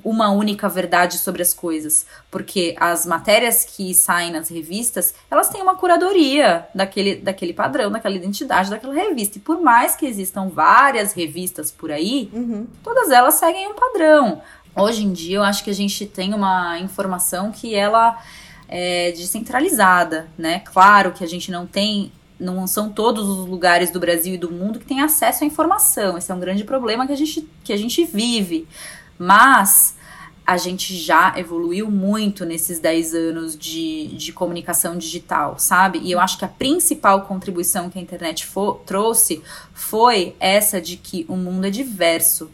uma única verdade sobre as coisas, porque as matérias que saem nas revistas, elas têm uma curadoria daquele, daquele padrão, daquela identidade daquela revista. E por mais que existam várias revistas por aí, uhum. todas elas seguem um padrão. Hoje em dia, eu acho que a gente tem uma informação que ela é descentralizada, né? Claro que a gente não tem não são todos os lugares do Brasil e do mundo que têm acesso à informação. Esse é um grande problema que a gente, que a gente vive. Mas a gente já evoluiu muito nesses 10 anos de, de comunicação digital, sabe? E eu acho que a principal contribuição que a internet trouxe foi essa de que o mundo é diverso,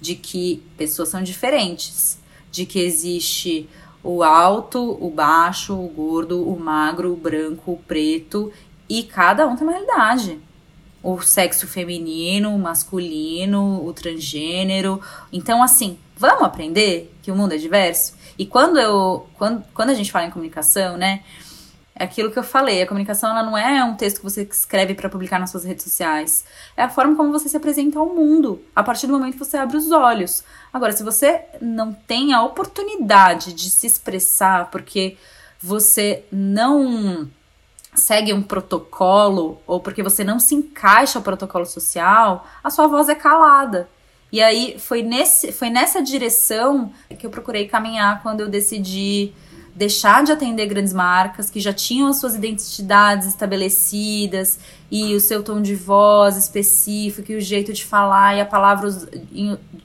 de que pessoas são diferentes, de que existe o alto, o baixo, o gordo, o magro, o branco, o preto, e cada um tem uma realidade o sexo feminino, o masculino, o transgênero. Então, assim, vamos aprender que o mundo é diverso? E quando eu. Quando, quando a gente fala em comunicação, né? É aquilo que eu falei, a comunicação ela não é um texto que você escreve para publicar nas suas redes sociais. É a forma como você se apresenta ao mundo, a partir do momento que você abre os olhos. Agora, se você não tem a oportunidade de se expressar porque você não segue um protocolo ou porque você não se encaixa ao protocolo social, a sua voz é calada. E aí foi, nesse, foi nessa direção que eu procurei caminhar quando eu decidi deixar de atender grandes marcas que já tinham as suas identidades estabelecidas e o seu tom de voz específico e o jeito de falar e a palavra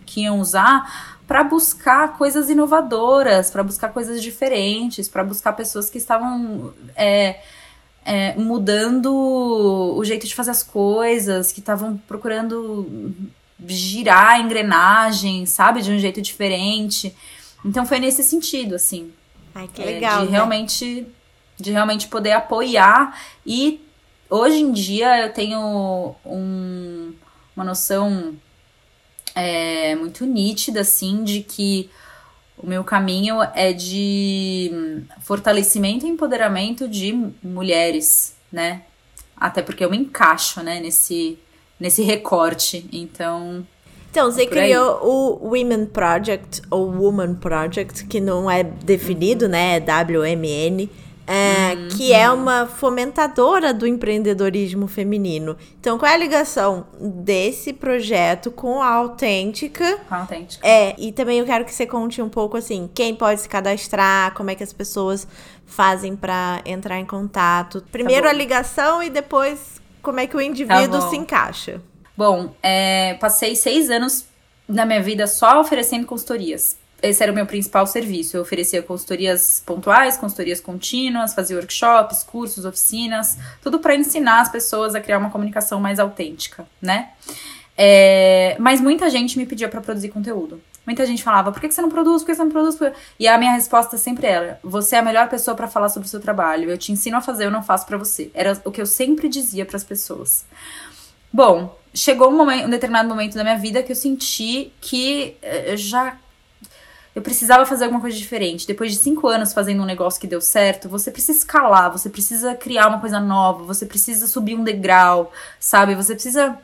que iam usar para buscar coisas inovadoras, para buscar coisas diferentes, para buscar pessoas que estavam é, é, mudando o jeito de fazer as coisas, que estavam procurando girar a engrenagem, sabe, de um jeito diferente. Então foi nesse sentido, assim. Ai, que legal. É, de né? realmente de realmente poder apoiar e hoje em dia eu tenho um, uma noção é, muito nítida assim de que o meu caminho é de fortalecimento e empoderamento de mulheres, né? Até porque eu me encaixo, né, nesse nesse recorte. Então, então, você criou o Women Project, ou Woman Project, que não é definido, né? É WMN. É, uhum. que é uma fomentadora do empreendedorismo feminino. Então, qual é a ligação desse projeto com a Autêntica? Com a Autêntica. É, e também eu quero que você conte um pouco assim, quem pode se cadastrar, como é que as pessoas fazem para entrar em contato. Primeiro tá a ligação e depois como é que o indivíduo tá se encaixa. Bom, é, passei seis anos na minha vida só oferecendo consultorias. Esse era o meu principal serviço. Eu oferecia consultorias pontuais, consultorias contínuas, fazia workshops, cursos, oficinas, tudo para ensinar as pessoas a criar uma comunicação mais autêntica, né? É, mas muita gente me pedia para produzir conteúdo. Muita gente falava: por que você não produz? Por que você não produz? E a minha resposta sempre era: você é a melhor pessoa para falar sobre o seu trabalho. Eu te ensino a fazer, eu não faço para você. Era o que eu sempre dizia para as pessoas. Bom, chegou um, momento, um determinado momento da minha vida que eu senti que eh, eu já eu precisava fazer alguma coisa diferente. Depois de cinco anos fazendo um negócio que deu certo, você precisa escalar, você precisa criar uma coisa nova, você precisa subir um degrau, sabe? Você precisa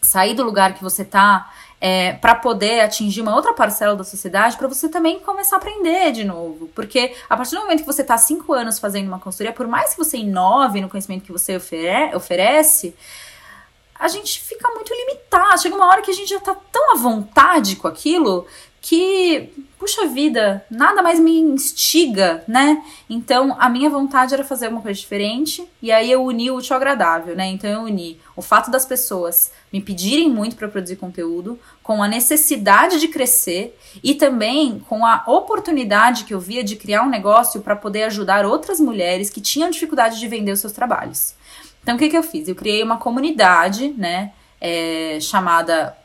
sair do lugar que você tá é, para poder atingir uma outra parcela da sociedade, para você também começar a aprender de novo. Porque a partir do momento que você tá cinco anos fazendo uma consultoria, por mais que você inove no conhecimento que você ofere oferece, a gente fica muito limitado. Chega uma hora que a gente já tá tão à vontade com aquilo que, puxa vida, nada mais me instiga, né? Então, a minha vontade era fazer uma coisa diferente, e aí eu uni o útil ao agradável, né? Então, eu uni o fato das pessoas me pedirem muito para produzir conteúdo, com a necessidade de crescer e também com a oportunidade que eu via de criar um negócio para poder ajudar outras mulheres que tinham dificuldade de vender os seus trabalhos. Então, o que, que eu fiz? Eu criei uma comunidade, né, é, chamada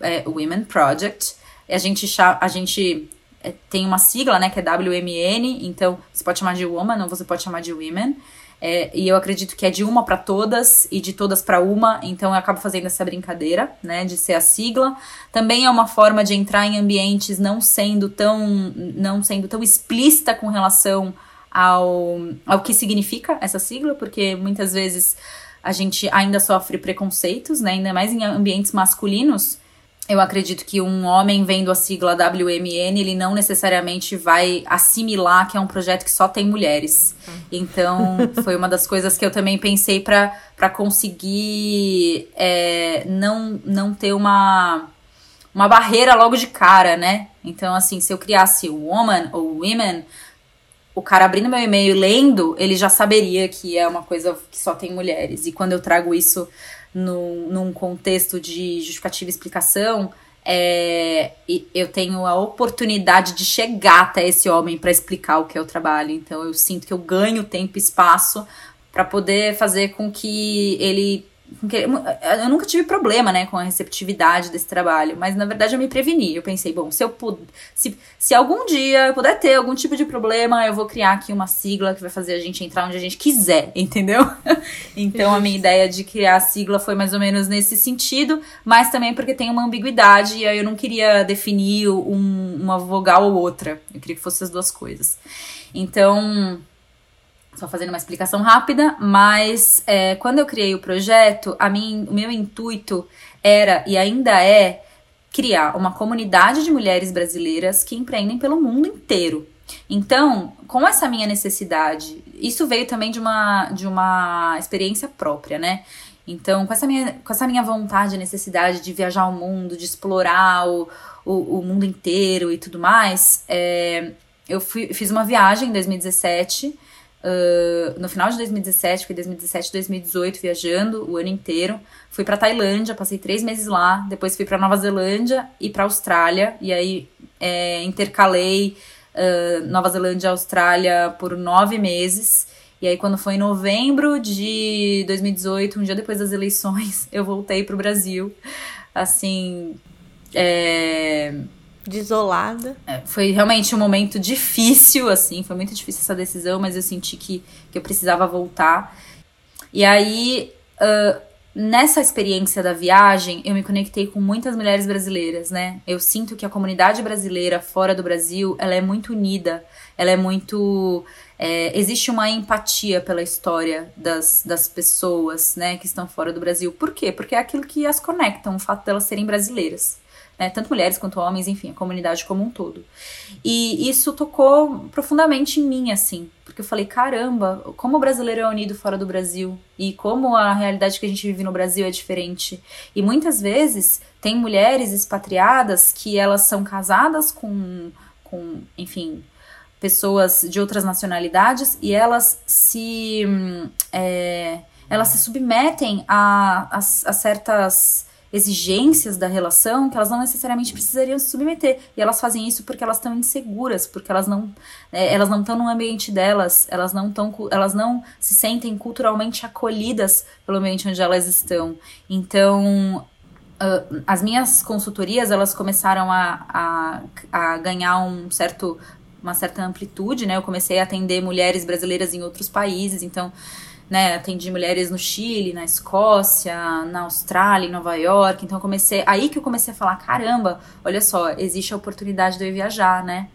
é, Women Project. A gente, a gente é, tem uma sigla, né, que é WMN, então você pode chamar de Woman ou você pode chamar de Women. É, e eu acredito que é de uma para todas e de todas para uma, então eu acabo fazendo essa brincadeira, né, de ser a sigla. Também é uma forma de entrar em ambientes não sendo tão não sendo tão explícita com relação ao, ao que significa essa sigla, porque muitas vezes a gente ainda sofre preconceitos, né? Ainda mais em ambientes masculinos. Eu acredito que um homem vendo a sigla WMN, ele não necessariamente vai assimilar que é um projeto que só tem mulheres. Então, foi uma das coisas que eu também pensei para conseguir é, não, não ter uma, uma barreira logo de cara, né? Então, assim, se eu criasse woman ou women, o cara abrindo meu e-mail e lendo, ele já saberia que é uma coisa que só tem mulheres. E quando eu trago isso no, num contexto de justificativa e explicação, é, eu tenho a oportunidade de chegar até esse homem para explicar o que é o trabalho. Então eu sinto que eu ganho tempo e espaço para poder fazer com que ele eu nunca tive problema, né, com a receptividade desse trabalho, mas na verdade eu me preveni. Eu pensei, bom, se eu puder, se, se algum dia eu puder ter algum tipo de problema, eu vou criar aqui uma sigla que vai fazer a gente entrar onde a gente quiser, entendeu? então a minha ideia de criar a sigla foi mais ou menos nesse sentido, mas também porque tem uma ambiguidade e aí eu não queria definir um, uma vogal ou outra. Eu queria que fosse as duas coisas. Então, só fazendo uma explicação rápida, mas é, quando eu criei o projeto, a mim, o meu intuito era e ainda é criar uma comunidade de mulheres brasileiras que empreendem pelo mundo inteiro. Então, com essa minha necessidade, isso veio também de uma, de uma experiência própria, né? Então, com essa minha, com essa minha vontade, necessidade de viajar ao mundo, de explorar o, o, o mundo inteiro e tudo mais, é, eu fui, fiz uma viagem em 2017 Uh, no final de 2017, fui 2017, 2018 viajando o ano inteiro. Fui para Tailândia, passei três meses lá. Depois fui para Nova Zelândia e para Austrália. E aí é, intercalei uh, Nova Zelândia e Austrália por nove meses. E aí, quando foi em novembro de 2018, um dia depois das eleições, eu voltei pro Brasil. Assim. É desolada. É, foi realmente um momento difícil, assim, foi muito difícil essa decisão, mas eu senti que, que eu precisava voltar. E aí, uh, nessa experiência da viagem, eu me conectei com muitas mulheres brasileiras, né? Eu sinto que a comunidade brasileira fora do Brasil, ela é muito unida, ela é muito... É, existe uma empatia pela história das, das pessoas, né, que estão fora do Brasil. Por quê? Porque é aquilo que as conectam, o fato delas serem brasileiras né? Tanto mulheres quanto homens, enfim, a comunidade como um todo. E isso tocou profundamente em mim, assim, porque eu falei, caramba, como o brasileiro é unido fora do Brasil e como a realidade que a gente vive no Brasil é diferente. E muitas vezes tem mulheres expatriadas que elas são casadas com, com enfim, pessoas de outras nacionalidades e elas se é, elas se submetem a, a, a certas exigências da relação que elas não necessariamente precisariam se submeter. E elas fazem isso porque elas estão inseguras, porque elas não é, elas não estão no ambiente delas, elas não estão elas não se sentem culturalmente acolhidas pelo ambiente onde elas estão. Então, uh, as minhas consultorias, elas começaram a, a, a ganhar um certo uma certa amplitude, né? Eu comecei a atender mulheres brasileiras em outros países, então né, atendi mulheres no Chile, na Escócia, na Austrália, em Nova York. Então comecei, aí que eu comecei a falar, caramba, olha só, existe a oportunidade de eu viajar, né?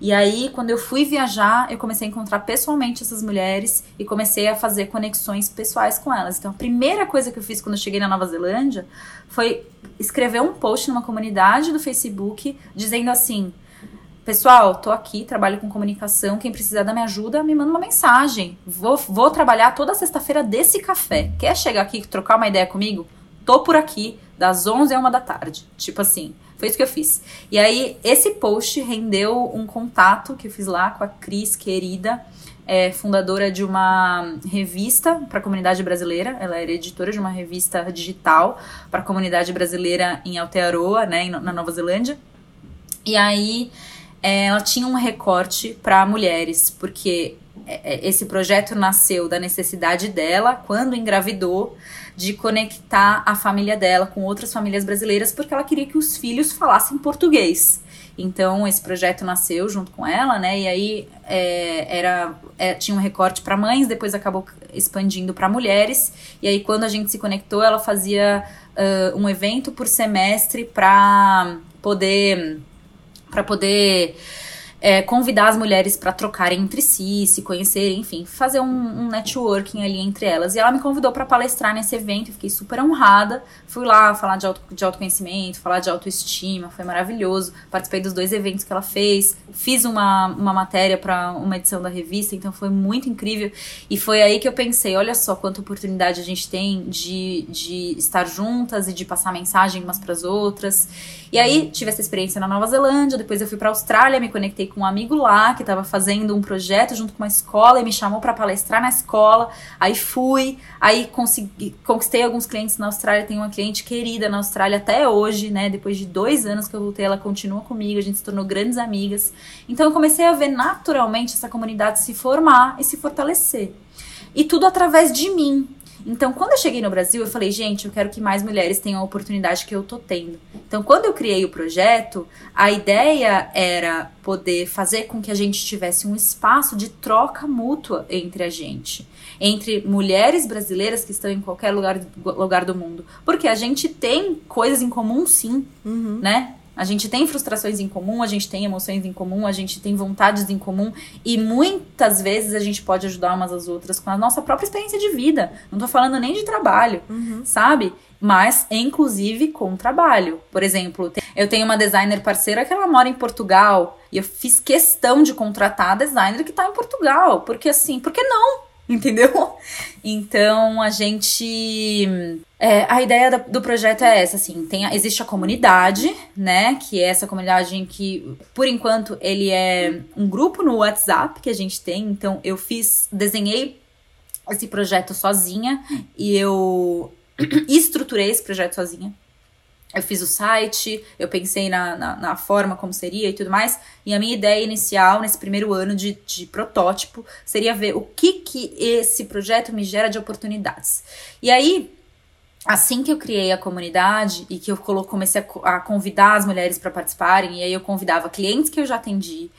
E aí, quando eu fui viajar, eu comecei a encontrar pessoalmente essas mulheres e comecei a fazer conexões pessoais com elas. Então, a primeira coisa que eu fiz quando eu cheguei na Nova Zelândia foi escrever um post numa comunidade do Facebook dizendo assim: Pessoal, tô aqui, trabalho com comunicação. Quem precisar da minha ajuda, me manda uma mensagem. Vou, vou trabalhar toda sexta-feira desse café. Quer chegar aqui e trocar uma ideia comigo? Tô por aqui, das 11 a 1 da tarde. Tipo assim, foi isso que eu fiz. E aí, esse post rendeu um contato que eu fiz lá com a Cris, querida, é fundadora de uma revista para a comunidade brasileira. Ela era editora de uma revista digital para a comunidade brasileira em Aotearoa, né, na Nova Zelândia. E aí ela tinha um recorte para mulheres, porque é, é, esse projeto nasceu da necessidade dela, quando engravidou, de conectar a família dela com outras famílias brasileiras, porque ela queria que os filhos falassem português. Então esse projeto nasceu junto com ela, né? E aí é, era é, tinha um recorte para mães, depois acabou expandindo para mulheres. E aí quando a gente se conectou, ela fazia uh, um evento por semestre para poder para poder é, convidar as mulheres para trocarem entre si, se conhecerem, enfim, fazer um, um, networking ali entre elas. E ela me convidou para palestrar nesse evento, fiquei super honrada. Fui lá falar de, auto, de autoconhecimento, falar de autoestima, foi maravilhoso. Participei dos dois eventos que ela fez, fiz uma, uma matéria para uma edição da revista, então foi muito incrível. E foi aí que eu pensei: olha só quanta oportunidade a gente tem de, de estar juntas e de passar mensagem umas para as outras. E aí tive essa experiência na Nova Zelândia, depois eu fui para Austrália, me conectei com um amigo lá que estava fazendo um projeto junto com uma escola e me chamou para palestrar na escola. Aí fui, aí consegui, conquistei alguns clientes na Austrália. Tenho uma cliente querida na Austrália até hoje, né? Depois de dois anos que eu voltei, ela continua comigo, a gente se tornou grandes amigas. Então eu comecei a ver naturalmente essa comunidade se formar e se fortalecer. E tudo através de mim, então, quando eu cheguei no Brasil, eu falei, gente, eu quero que mais mulheres tenham a oportunidade que eu tô tendo. Então, quando eu criei o projeto, a ideia era poder fazer com que a gente tivesse um espaço de troca mútua entre a gente. Entre mulheres brasileiras que estão em qualquer lugar, lugar do mundo. Porque a gente tem coisas em comum, sim, uhum. né? A gente tem frustrações em comum, a gente tem emoções em comum, a gente tem vontades em comum e muitas vezes a gente pode ajudar umas às outras com a nossa própria experiência de vida. Não tô falando nem de trabalho, uhum. sabe? Mas, inclusive, com trabalho. Por exemplo, eu tenho uma designer parceira que ela mora em Portugal e eu fiz questão de contratar a designer que tá em Portugal. Porque assim, por que não? entendeu? Então a gente. É, a ideia do projeto é essa, assim, tem, existe a comunidade, né? Que é essa comunidade em que, por enquanto, ele é um grupo no WhatsApp que a gente tem. Então eu fiz, desenhei esse projeto sozinha e eu estruturei esse projeto sozinha. Eu fiz o site, eu pensei na, na, na, forma como seria e tudo mais. E a minha ideia inicial, nesse primeiro ano de, de protótipo, seria ver o que, que esse projeto me gera de oportunidades. E aí, assim que eu criei a comunidade e que eu comecei a convidar as mulheres para participarem, e aí eu convidava clientes que eu já atendi,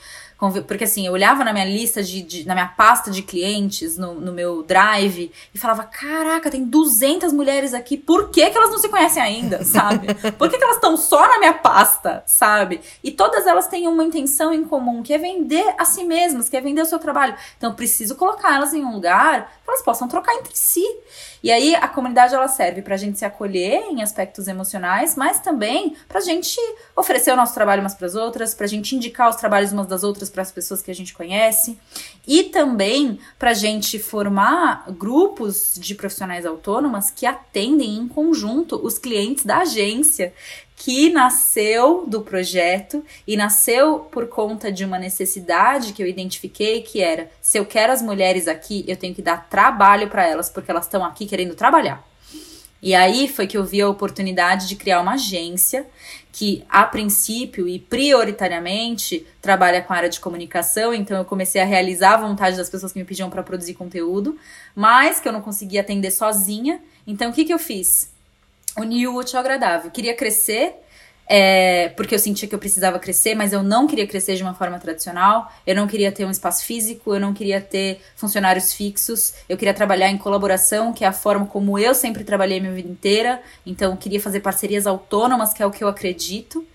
porque assim, eu olhava na minha lista de, de na minha pasta de clientes, no, no, meu drive, e falava: caraca, tem 200 mulheres aqui, por que, que elas não se conhecem ainda, sabe? Por que, que elas estão só na minha pasta, sabe? E todas elas têm uma intenção em comum, que é vender a si mesmas, que é vender o seu trabalho. Então, eu preciso colocar elas em um lugar que elas possam trocar entre si. E aí a comunidade ela serve para a gente se acolher em aspectos emocionais, mas também para a gente oferecer o nosso trabalho umas para as outras, para a gente indicar os trabalhos umas das outras para as pessoas que a gente conhece. E também para a gente formar grupos de profissionais autônomas que atendem em conjunto os clientes da agência que nasceu do projeto e nasceu por conta de uma necessidade que eu identifiquei que era se eu quero as mulheres aqui, eu tenho que dar trabalho para elas porque elas estão aqui querendo trabalhar. E aí foi que eu vi a oportunidade de criar uma agência que, a princípio e prioritariamente, trabalha com a área de comunicação. Então, eu comecei a realizar a vontade das pessoas que me pediam para produzir conteúdo, mas que eu não conseguia atender sozinha. Então, o que, que eu fiz? Unir o útil ao agradável. Queria crescer, é, porque eu sentia que eu precisava crescer, mas eu não queria crescer de uma forma tradicional. Eu não queria ter um espaço físico, eu não queria ter funcionários fixos. Eu queria trabalhar em colaboração, que é a forma como eu sempre trabalhei minha vida inteira. Então, eu queria fazer parcerias autônomas, que é o que eu acredito.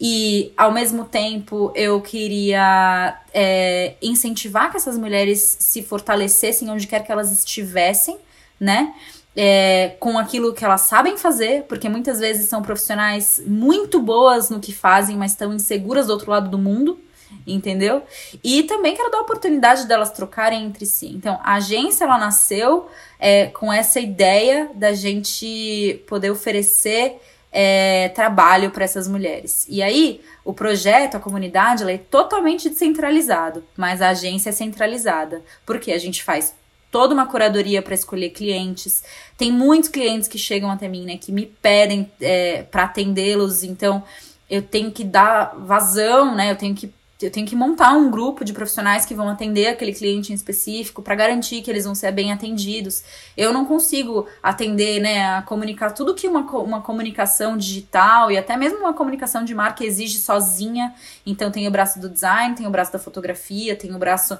E, ao mesmo tempo, eu queria é, incentivar que essas mulheres se fortalecessem onde quer que elas estivessem, né? É, com aquilo que elas sabem fazer, porque muitas vezes são profissionais muito boas no que fazem, mas estão inseguras do outro lado do mundo, entendeu? E também quero dar a oportunidade delas trocarem entre si. Então, a agência ela nasceu é, com essa ideia da gente poder oferecer é, trabalho para essas mulheres. E aí, o projeto, a comunidade, ela é totalmente descentralizado, mas a agência é centralizada, porque a gente faz toda uma curadoria para escolher clientes. Tem muitos clientes que chegam até mim, né, que me pedem é, para atendê-los, então eu tenho que dar vazão, né? Eu tenho que eu tenho que montar um grupo de profissionais que vão atender aquele cliente em específico para garantir que eles vão ser bem atendidos. Eu não consigo atender, né, a comunicar tudo que uma, uma comunicação digital e até mesmo uma comunicação de marca exige sozinha. Então tem o braço do design, tem o braço da fotografia, tem o braço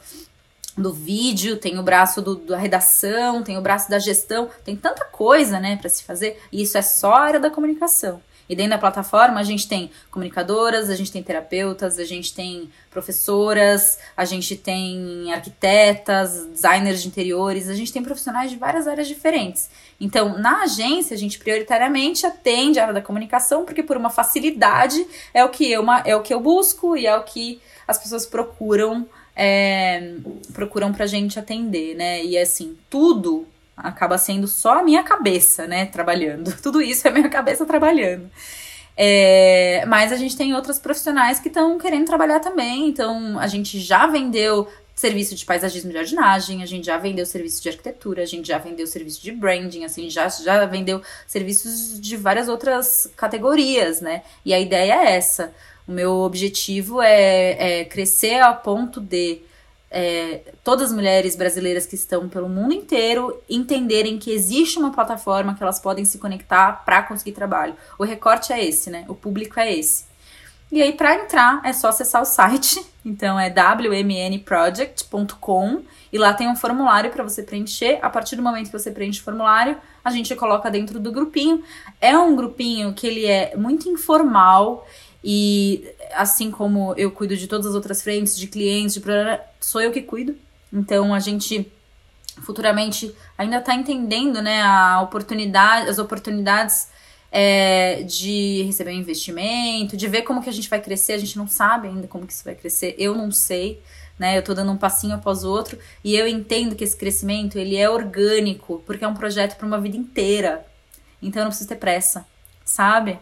do vídeo, tem o braço do, da redação, tem o braço da gestão, tem tanta coisa, né, para se fazer. E isso é só a área da comunicação. E dentro da plataforma a gente tem comunicadoras, a gente tem terapeutas, a gente tem professoras, a gente tem arquitetas, designers de interiores, a gente tem profissionais de várias áreas diferentes. Então, na agência, a gente prioritariamente atende a área da comunicação, porque por uma facilidade é o que eu, é o que eu busco e é o que as pessoas procuram é, procuram pra gente atender, né? E assim, tudo acaba sendo só a minha cabeça, né? Trabalhando. Tudo isso é minha cabeça trabalhando. É, mas a gente tem outras profissionais que estão querendo trabalhar também. Então, a gente já vendeu serviço de paisagismo e jardinagem, a gente já vendeu serviço de arquitetura, a gente já vendeu serviço de branding, assim, já, já vendeu serviços de várias outras categorias, né? E a ideia é essa. O meu objetivo é, é crescer a ponto de é, todas as mulheres brasileiras que estão pelo mundo inteiro entenderem que existe uma plataforma que elas podem se conectar para conseguir trabalho. O recorte é esse, né? O público é esse. E aí, para entrar, é só acessar o site. Então, é wmnproject.com e lá tem um formulário para você preencher. A partir do momento que você preenche o formulário, a gente coloca dentro do grupinho. É um grupinho que ele é muito informal. E assim como eu cuido de todas as outras frentes, de clientes, de sou eu que cuido. Então a gente futuramente ainda está entendendo né, a oportunidade, as oportunidades é, de receber um investimento, de ver como que a gente vai crescer. A gente não sabe ainda como que isso vai crescer. Eu não sei. né? Eu tô dando um passinho após o outro e eu entendo que esse crescimento ele é orgânico, porque é um projeto para uma vida inteira. Então eu não preciso ter pressa, sabe?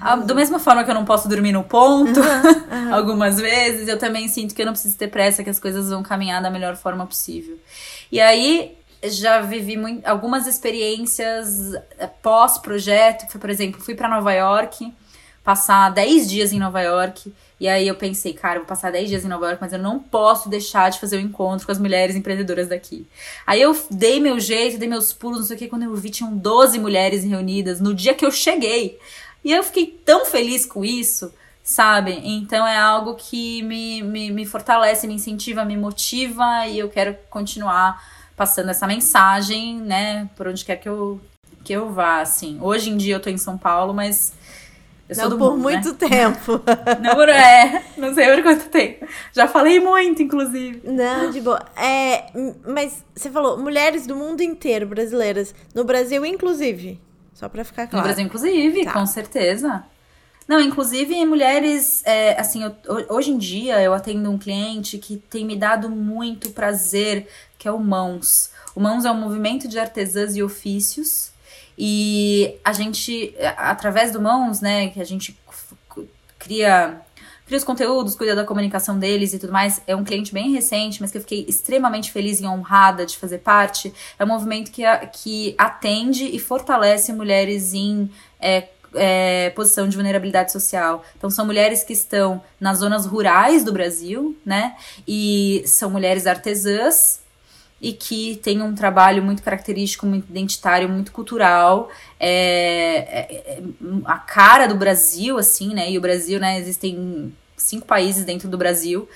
Arrasou. Da mesma forma que eu não posso dormir no ponto, uhum, uhum. algumas vezes, eu também sinto que eu não preciso ter pressa, que as coisas vão caminhar da melhor forma possível. E aí, já vivi muito, algumas experiências eh, pós-projeto. Por exemplo, fui para Nova York, passar 10 dias em Nova York. E aí eu pensei, cara, eu vou passar 10 dias em Nova York, mas eu não posso deixar de fazer o um encontro com as mulheres empreendedoras daqui. Aí eu dei meu jeito, dei meus pulos, não sei o que. Quando eu vi, tinham 12 mulheres reunidas no dia que eu cheguei. E eu fiquei tão feliz com isso, sabe? Então é algo que me, me, me fortalece, me incentiva, me motiva e eu quero continuar passando essa mensagem, né, por onde quer que eu, que eu vá, assim. Hoje em dia eu tô em São Paulo, mas eu não por mundo, muito né? tempo. não por é, não sei por quanto tempo. Já falei muito, inclusive. Não, de boa. É, mas você falou mulheres do mundo inteiro brasileiras, no Brasil inclusive. Só para ficar claro. No Brasil, inclusive, tá. com certeza. Não, inclusive mulheres, é, assim, eu, hoje em dia eu atendo um cliente que tem me dado muito prazer, que é o Mãos. O Mãos é um movimento de artesãs e ofícios. E a gente, através do Mãos, né, que a gente cria cria os conteúdos, cuida da comunicação deles e tudo mais. É um cliente bem recente, mas que eu fiquei extremamente feliz e honrada de fazer parte. É um movimento que, que atende e fortalece mulheres em é, é, posição de vulnerabilidade social. Então, são mulheres que estão nas zonas rurais do Brasil, né? E são mulheres artesãs e que têm um trabalho muito característico, muito identitário, muito cultural, é, é, é, a cara do Brasil, assim, né? E o Brasil, né? Existem cinco países dentro do Brasil.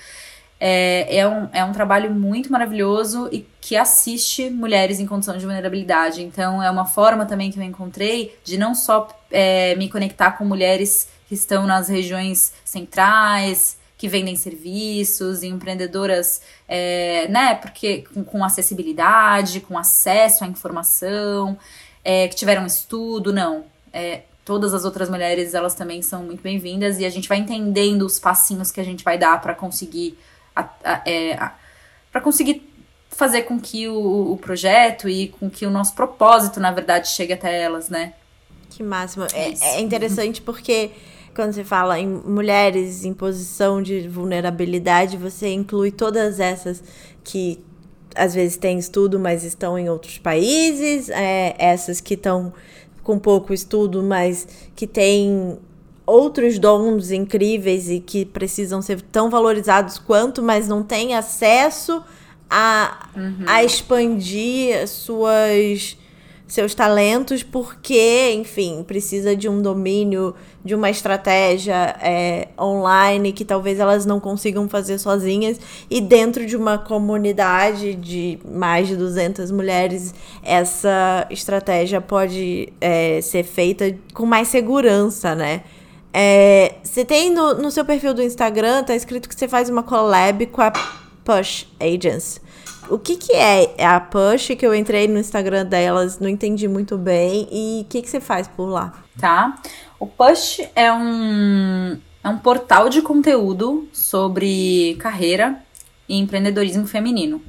É, é, um, é um trabalho muito maravilhoso e que assiste mulheres em condição de vulnerabilidade. Então, é uma forma também que eu encontrei de não só é, me conectar com mulheres que estão nas regiões centrais, que vendem serviços, empreendedoras, é, né, porque com, com, acessibilidade, com acesso à informação, é, que tiveram estudo, não. É, todas as outras mulheres, elas também são muito bem-vindas e a gente vai entendendo os passinhos que a gente vai dar para conseguir é, para conseguir fazer com que o, o, projeto e com que o nosso propósito, na verdade, chegue até elas, né? Que máximo. É, é interessante porque quando você fala em mulheres em posição de vulnerabilidade, você inclui todas essas que às vezes têm estudo, mas estão em outros países, é, essas que estão com pouco estudo, mas que têm outros dons incríveis e que precisam ser tão valorizados quanto, mas não têm acesso a, uhum. a expandir suas seus talentos porque, enfim, precisa de um domínio, de uma estratégia é, online que talvez elas não consigam fazer sozinhas e dentro de uma comunidade de mais de 200 mulheres essa estratégia pode é, ser feita com mais segurança, né? É, você tem no, no seu perfil do Instagram, tá escrito que você faz uma collab com a Push Agents. O que, que é a Push, que eu entrei no Instagram delas, não entendi muito bem, e o que, que você faz por lá? Tá. O Push é um, é um portal de conteúdo sobre carreira e empreendedorismo feminino.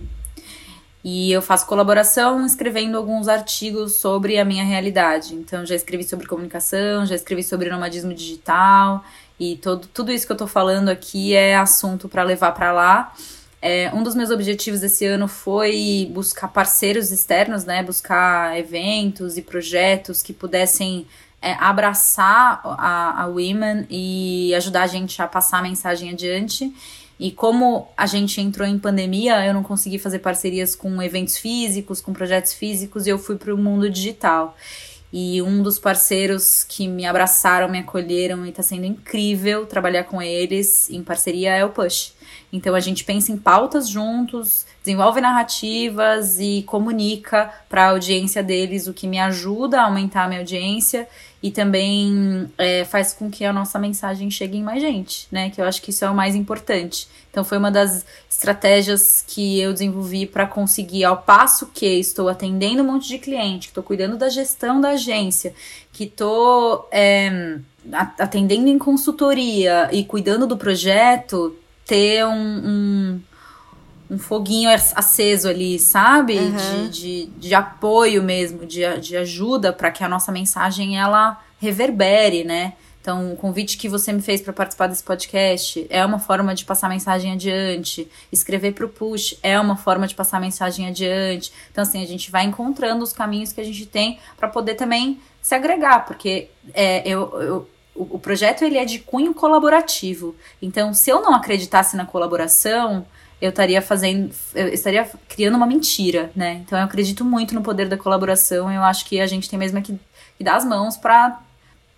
E eu faço colaboração escrevendo alguns artigos sobre a minha realidade. Então, já escrevi sobre comunicação, já escrevi sobre nomadismo digital, e todo, tudo isso que eu tô falando aqui é assunto para levar para lá. É, um dos meus objetivos esse ano foi buscar parceiros externos, né? Buscar eventos e projetos que pudessem é, abraçar a, a Women e ajudar a gente a passar a mensagem adiante. E como a gente entrou em pandemia, eu não consegui fazer parcerias com eventos físicos, com projetos físicos, e eu fui para o mundo digital. E um dos parceiros que me abraçaram, me acolheram e está sendo incrível trabalhar com eles em parceria é o Push. Então a gente pensa em pautas juntos, desenvolve narrativas e comunica para a audiência deles, o que me ajuda a aumentar a minha audiência e também é, faz com que a nossa mensagem chegue em mais gente, né? Que eu acho que isso é o mais importante. Então foi uma das estratégias que eu desenvolvi para conseguir, ao passo que estou atendendo um monte de cliente, que estou cuidando da gestão da agência, que estou é, atendendo em consultoria e cuidando do projeto, ter um, um, um foguinho aceso ali, sabe? Uhum. De, de, de, apoio mesmo, de, de ajuda para que a nossa mensagem ela reverbere, né? Então, o convite que você me fez para participar desse podcast é uma forma de passar mensagem adiante. Escrever para o push é uma forma de passar mensagem adiante. Então, assim, a gente vai encontrando os caminhos que a gente tem para poder também se agregar, porque é, eu, eu o, o projeto ele é de cunho colaborativo. Então, se eu não acreditasse na colaboração, eu estaria fazendo, eu estaria criando uma mentira, né? Então eu acredito muito no poder da colaboração. Eu acho que a gente tem mesmo que, que dar as mãos para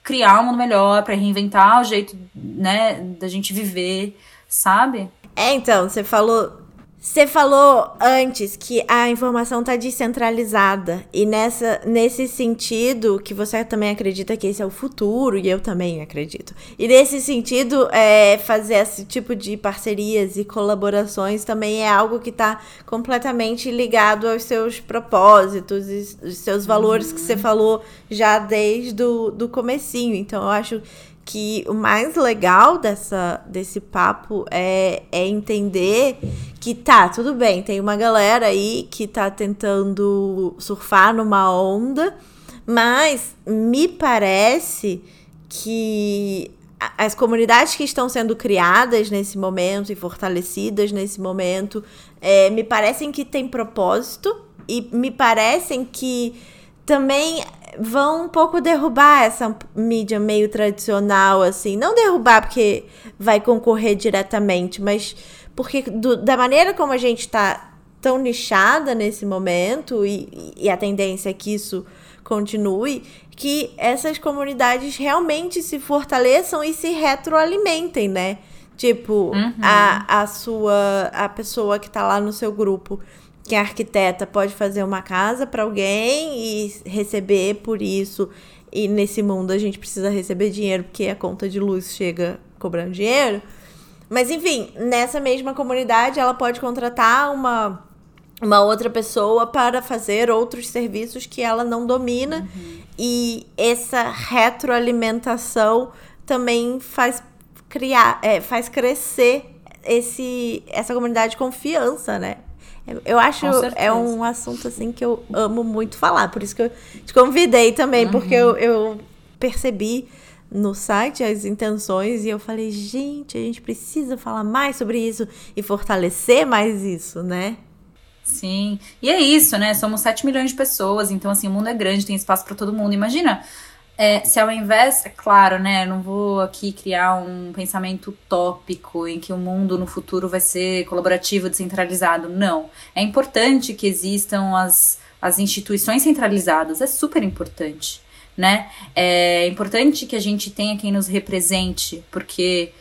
criar um mundo melhor, para reinventar o jeito, né, da gente viver, sabe? É, então, você falou você falou antes que a informação está descentralizada e nessa, nesse sentido que você também acredita que esse é o futuro e eu também acredito. E nesse sentido, é, fazer esse tipo de parcerias e colaborações também é algo que está completamente ligado aos seus propósitos e os seus valores uhum. que você falou já desde o do comecinho. Então eu acho que o mais legal dessa, desse papo é, é entender que tá, tudo bem, tem uma galera aí que tá tentando surfar numa onda, mas me parece que as comunidades que estão sendo criadas nesse momento e fortalecidas nesse momento é, me parecem que têm propósito e me parecem que também vão um pouco derrubar essa mídia meio tradicional, assim. Não derrubar porque vai concorrer diretamente, mas porque do, da maneira como a gente está tão nichada nesse momento, e, e a tendência é que isso continue, que essas comunidades realmente se fortaleçam e se retroalimentem, né? Tipo, uhum. a, a sua a pessoa que está lá no seu grupo que a arquiteta pode fazer uma casa para alguém e receber por isso. E nesse mundo a gente precisa receber dinheiro porque a conta de luz chega cobrando dinheiro. Mas enfim, nessa mesma comunidade ela pode contratar uma uma outra pessoa para fazer outros serviços que ela não domina uhum. e essa retroalimentação também faz criar, é, faz crescer esse essa comunidade de confiança, né? Eu acho é um assunto assim que eu amo muito falar, por isso que eu te convidei também, uhum. porque eu, eu percebi no site as intenções e eu falei, gente, a gente precisa falar mais sobre isso e fortalecer mais isso, né? Sim. E é isso, né? Somos 7 milhões de pessoas, então assim, o mundo é grande, tem espaço para todo mundo. Imagina é, se ao invés, é claro, né, não vou aqui criar um pensamento utópico em que o mundo no futuro vai ser colaborativo, descentralizado. Não. É importante que existam as, as instituições centralizadas, é super importante, né? É importante que a gente tenha quem nos represente, porque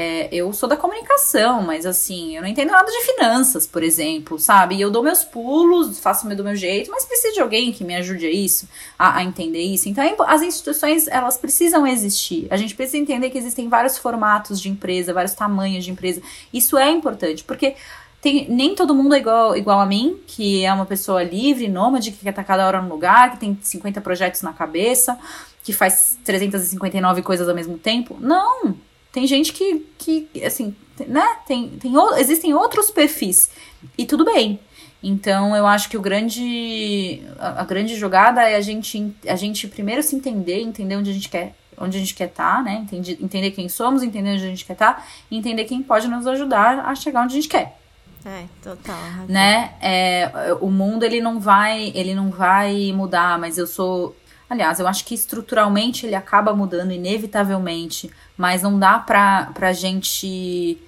é, eu sou da comunicação, mas assim, eu não entendo nada de finanças, por exemplo, sabe? E eu dou meus pulos, faço do meu jeito, mas preciso de alguém que me ajude a isso, a, a entender isso. Então, as instituições, elas precisam existir. A gente precisa entender que existem vários formatos de empresa, vários tamanhos de empresa. Isso é importante, porque tem, nem todo mundo é igual, igual a mim, que é uma pessoa livre, nômade, que quer estar cada hora no lugar, que tem 50 projetos na cabeça, que faz 359 coisas ao mesmo tempo. Não! Tem gente que, que assim, né? Tem, tem, existem outros perfis. E tudo bem. Então, eu acho que o grande. A, a, grande jogada é a gente, a gente primeiro se entender, entender onde a gente quer. Onde a gente quer estar, tá, né? Entender, entender quem somos, entender onde a gente quer estar tá, e entender quem pode nos ajudar a chegar onde a gente quer. É, total. Né? É, o mundo ele não vai, ele não vai mudar, mas eu sou Aliás, eu acho que estruturalmente ele acaba mudando inevitavelmente, mas não dá pra, pra gente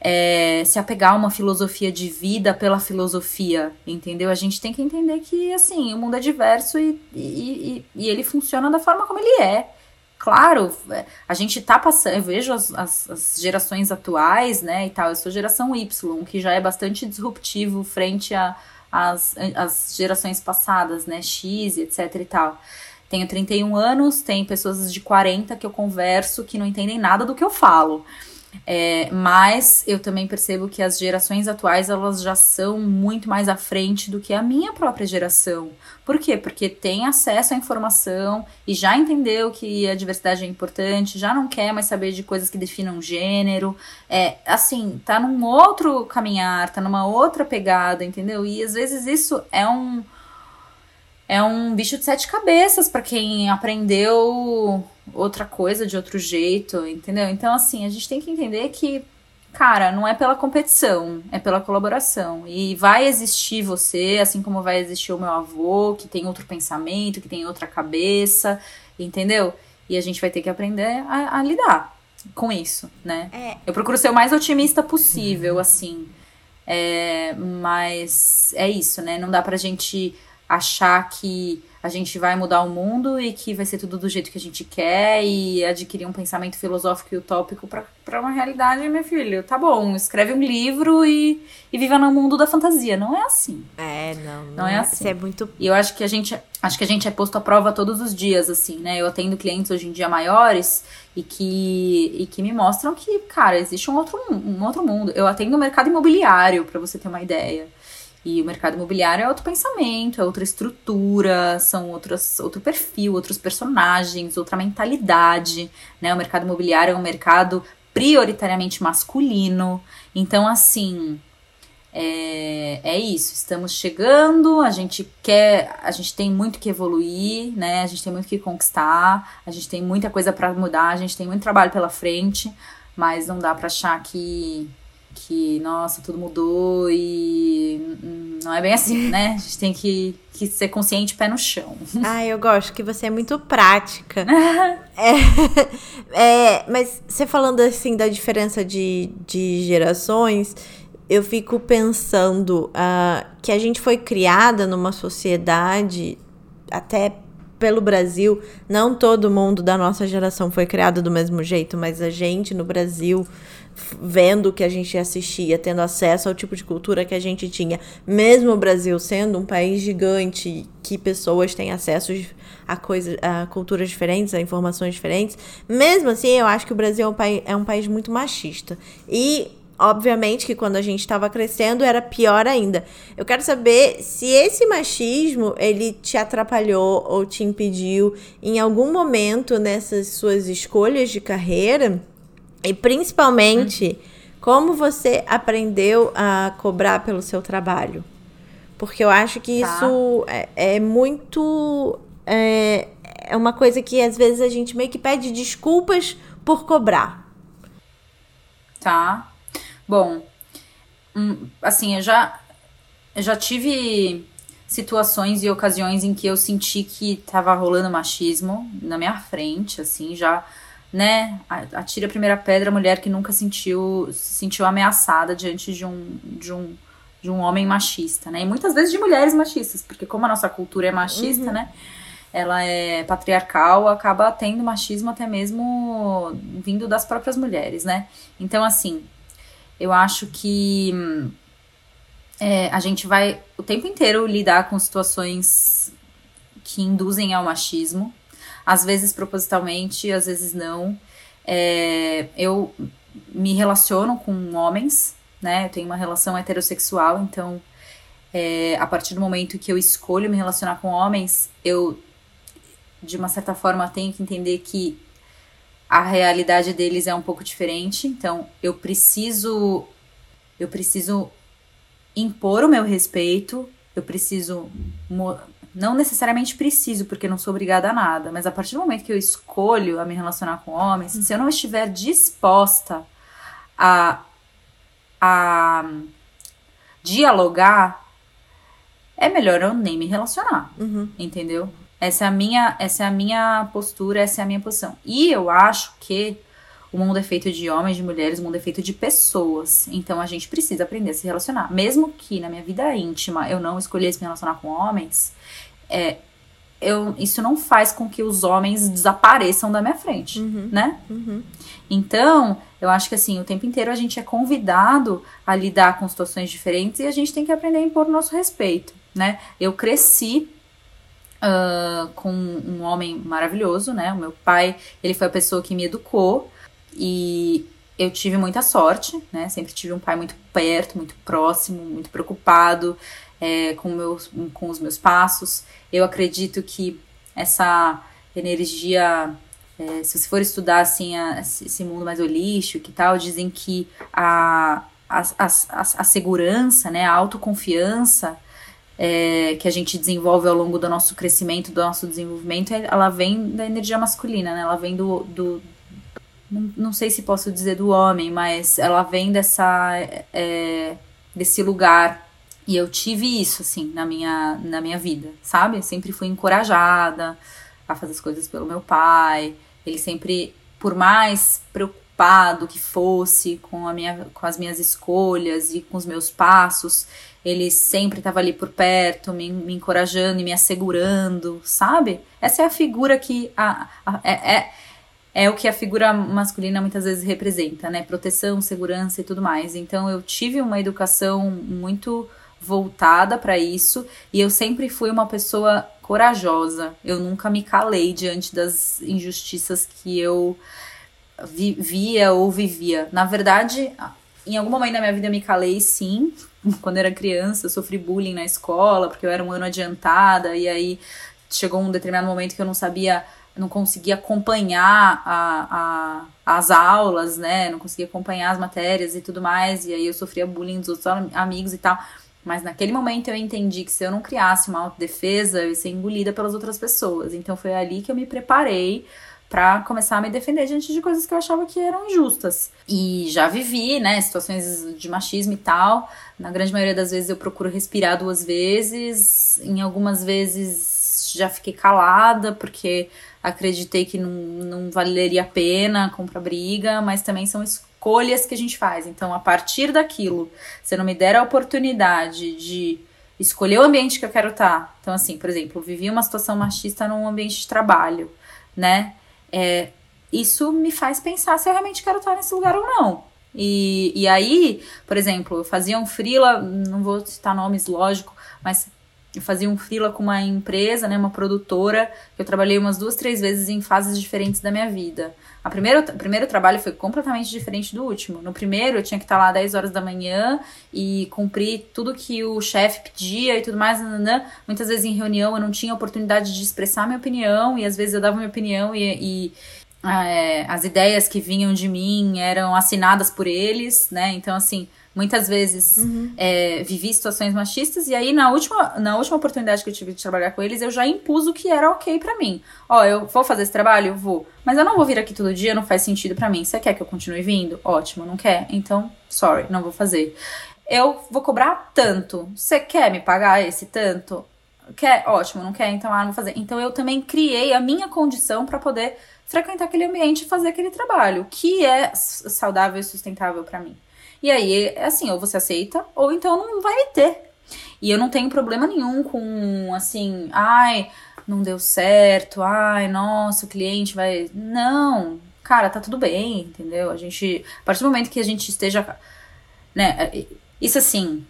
é, se apegar a uma filosofia de vida pela filosofia, entendeu? A gente tem que entender que, assim, o mundo é diverso e, e, e, e ele funciona da forma como ele é. Claro, é, a gente tá passando, eu vejo as, as, as, gerações atuais, né, e tal, eu sou geração Y, que já é bastante disruptivo frente as, as gerações passadas, né? X, etc e tal. Tenho 31 anos, tem pessoas de 40 que eu converso que não entendem nada do que eu falo. É, mas eu também percebo que as gerações atuais elas já são muito mais à frente do que a minha própria geração. Por quê? Porque tem acesso à informação e já entendeu que a diversidade é importante, já não quer mais saber de coisas que definam gênero. É, assim, tá num outro caminhar, tá numa outra pegada, entendeu? E às vezes isso é um é um bicho de sete cabeças para quem aprendeu outra coisa de outro jeito, entendeu? Então, assim, a gente tem que entender que, cara, não é pela competição, é pela colaboração. E vai existir você, assim como vai existir o meu avô, que tem outro pensamento, que tem outra cabeça, entendeu? E a gente vai ter que aprender a, a lidar com isso, né? É. Eu procuro ser o mais otimista possível, assim. É, mas é isso, né? Não dá pra gente achar que a gente vai mudar o mundo e que vai ser tudo do jeito que a gente quer e adquirir um pensamento filosófico e utópico para uma realidade, meu filho. Tá bom, escreve um livro e, e viva no mundo da fantasia. Não é assim. É, não. Não, não é, é assim. É muito. E eu acho que a gente acho que a gente é posto à prova todos os dias, assim, né? Eu atendo clientes hoje em dia maiores e que, e que me mostram que, cara, existe um outro, um outro mundo. Eu atendo o mercado imobiliário, para você ter uma ideia. E o mercado imobiliário é outro pensamento, é outra estrutura, são outros, outro perfil, outros personagens, outra mentalidade, né? O mercado imobiliário é um mercado prioritariamente masculino. Então, assim, é, é isso. Estamos chegando, a gente quer, a gente tem muito que evoluir, né? A gente tem muito que conquistar, a gente tem muita coisa para mudar, a gente tem muito trabalho pela frente, mas não dá para achar que que, nossa, tudo mudou e não é bem assim, né? A gente tem que, que ser consciente pé no chão. Ah, eu gosto que você é muito prática. é, é, mas você falando assim da diferença de, de gerações, eu fico pensando uh, que a gente foi criada numa sociedade até pelo Brasil, não todo mundo da nossa geração foi criado do mesmo jeito, mas a gente no Brasil vendo o que a gente assistia, tendo acesso ao tipo de cultura que a gente tinha, mesmo o Brasil sendo um país gigante que pessoas têm acesso a coisas, a culturas diferentes, a informações diferentes, mesmo assim, eu acho que o Brasil é um, país, é um país muito machista. E obviamente que quando a gente estava crescendo era pior ainda. Eu quero saber se esse machismo ele te atrapalhou ou te impediu em algum momento nessas suas escolhas de carreira e principalmente, como você aprendeu a cobrar pelo seu trabalho? Porque eu acho que tá. isso é, é muito. É, é uma coisa que às vezes a gente meio que pede desculpas por cobrar. Tá. Bom, hum, assim, eu já, eu já tive situações e ocasiões em que eu senti que tava rolando machismo na minha frente, assim, já né, atire a primeira pedra a mulher que nunca sentiu se sentiu ameaçada diante de um, de um, de um homem machista, né? E muitas vezes de mulheres machistas, porque como a nossa cultura é machista, uhum. né? Ela é patriarcal, acaba tendo machismo até mesmo vindo das próprias mulheres, né? Então, assim, eu acho que é, a gente vai o tempo inteiro lidar com situações que induzem ao machismo, às vezes propositalmente, às vezes não. É, eu me relaciono com homens, né? Eu tenho uma relação heterossexual, então é, a partir do momento que eu escolho me relacionar com homens, eu de uma certa forma tenho que entender que a realidade deles é um pouco diferente, então eu preciso eu preciso impor o meu respeito, eu preciso não necessariamente preciso, porque não sou obrigada a nada, mas a partir do momento que eu escolho a me relacionar com homens, se eu não estiver disposta a, a dialogar, é melhor eu nem me relacionar, uhum. entendeu? Essa é a minha, essa é a minha postura, essa é a minha posição. E eu acho que o mundo é feito de homens, de mulheres, o mundo é feito de pessoas. Então a gente precisa aprender a se relacionar. Mesmo que na minha vida íntima eu não escolhesse me relacionar com homens, é, eu, isso não faz com que os homens desapareçam da minha frente, uhum, né? Uhum. Então, eu acho que assim, o tempo inteiro a gente é convidado a lidar com situações diferentes e a gente tem que aprender a impor o nosso respeito, né? Eu cresci uh, com um homem maravilhoso, né? O meu pai, ele foi a pessoa que me educou e eu tive muita sorte, né? Sempre tive um pai muito perto, muito próximo, muito preocupado é, com, meus, com os meus passos. Eu acredito que essa energia, é, se você for estudar assim a, esse mundo mais holístico e tal, dizem que a, a, a, a segurança, né, a autoconfiança é, que a gente desenvolve ao longo do nosso crescimento, do nosso desenvolvimento, ela vem da energia masculina, né? Ela vem do, do não, não sei se posso dizer do homem, mas ela vem dessa é, desse lugar e eu tive isso assim na minha na minha vida, sabe? Eu sempre fui encorajada a fazer as coisas pelo meu pai. Ele sempre, por mais preocupado que fosse com a minha com as minhas escolhas e com os meus passos, ele sempre estava ali por perto, me, me encorajando e me assegurando, sabe? Essa é a figura que a, a, é, é, é o que a figura masculina muitas vezes representa, né? Proteção, segurança e tudo mais. Então eu tive uma educação muito voltada para isso e eu sempre fui uma pessoa corajosa. Eu nunca me calei diante das injustiças que eu vi, via ou vivia. Na verdade, em algum momento da minha vida eu me calei sim, quando era criança, eu sofri bullying na escola, porque eu era um ano adiantada, e aí chegou um determinado momento que eu não sabia, não conseguia acompanhar a, a, as aulas, né? Não conseguia acompanhar as matérias e tudo mais, e aí eu sofria bullying dos outros amigos e tal. Mas naquele momento eu entendi que se eu não criasse uma autodefesa, eu ia ser engolida pelas outras pessoas. Então foi ali que eu me preparei para começar a me defender diante de coisas que eu achava que eram injustas. E já vivi, né, situações de machismo e tal. Na grande maioria das vezes eu procuro respirar duas vezes. Em algumas vezes já fiquei calada porque acreditei que não, não valeria a pena comprar briga, mas também são escolhas que a gente faz. Então, a partir daquilo, se não me der a oportunidade de escolher o ambiente que eu quero estar. Então, assim, por exemplo, eu vivi uma situação machista num ambiente de trabalho, né? é, isso me faz pensar se eu realmente quero estar nesse lugar ou não. E, e aí, por exemplo, eu fazia um freela, não vou citar nomes, lógico, mas eu fazia um freela com uma empresa, né, uma produtora, eu trabalhei umas duas, três vezes em fases diferentes da minha vida. A primeiro, o primeiro trabalho foi completamente diferente do último. No primeiro, eu tinha que estar lá 10 horas da manhã e cumprir tudo que o chefe pedia e tudo mais. Nananã. Muitas vezes em reunião eu não tinha oportunidade de expressar minha opinião e às vezes eu dava minha opinião e, e é, as ideias que vinham de mim eram assinadas por eles, né? Então, assim, Muitas vezes uhum. é, vivi situações machistas e aí na última, na última oportunidade que eu tive de trabalhar com eles, eu já impus o que era ok para mim. Ó, eu vou fazer esse trabalho? Eu vou. Mas eu não vou vir aqui todo dia, não faz sentido para mim. Você quer que eu continue vindo? Ótimo, não quer? Então, sorry, não vou fazer. Eu vou cobrar tanto. Você quer me pagar esse tanto? Quer? Ótimo, não quer? Então, ah, não vou fazer. Então, eu também criei a minha condição para poder frequentar aquele ambiente e fazer aquele trabalho, que é saudável e sustentável para mim. E aí, é assim, ou você aceita, ou então não vai ter. E eu não tenho problema nenhum com, assim, ai, não deu certo, ai, nossa, o cliente vai. Não, cara, tá tudo bem, entendeu? A gente, a partir do momento que a gente esteja, né, isso assim,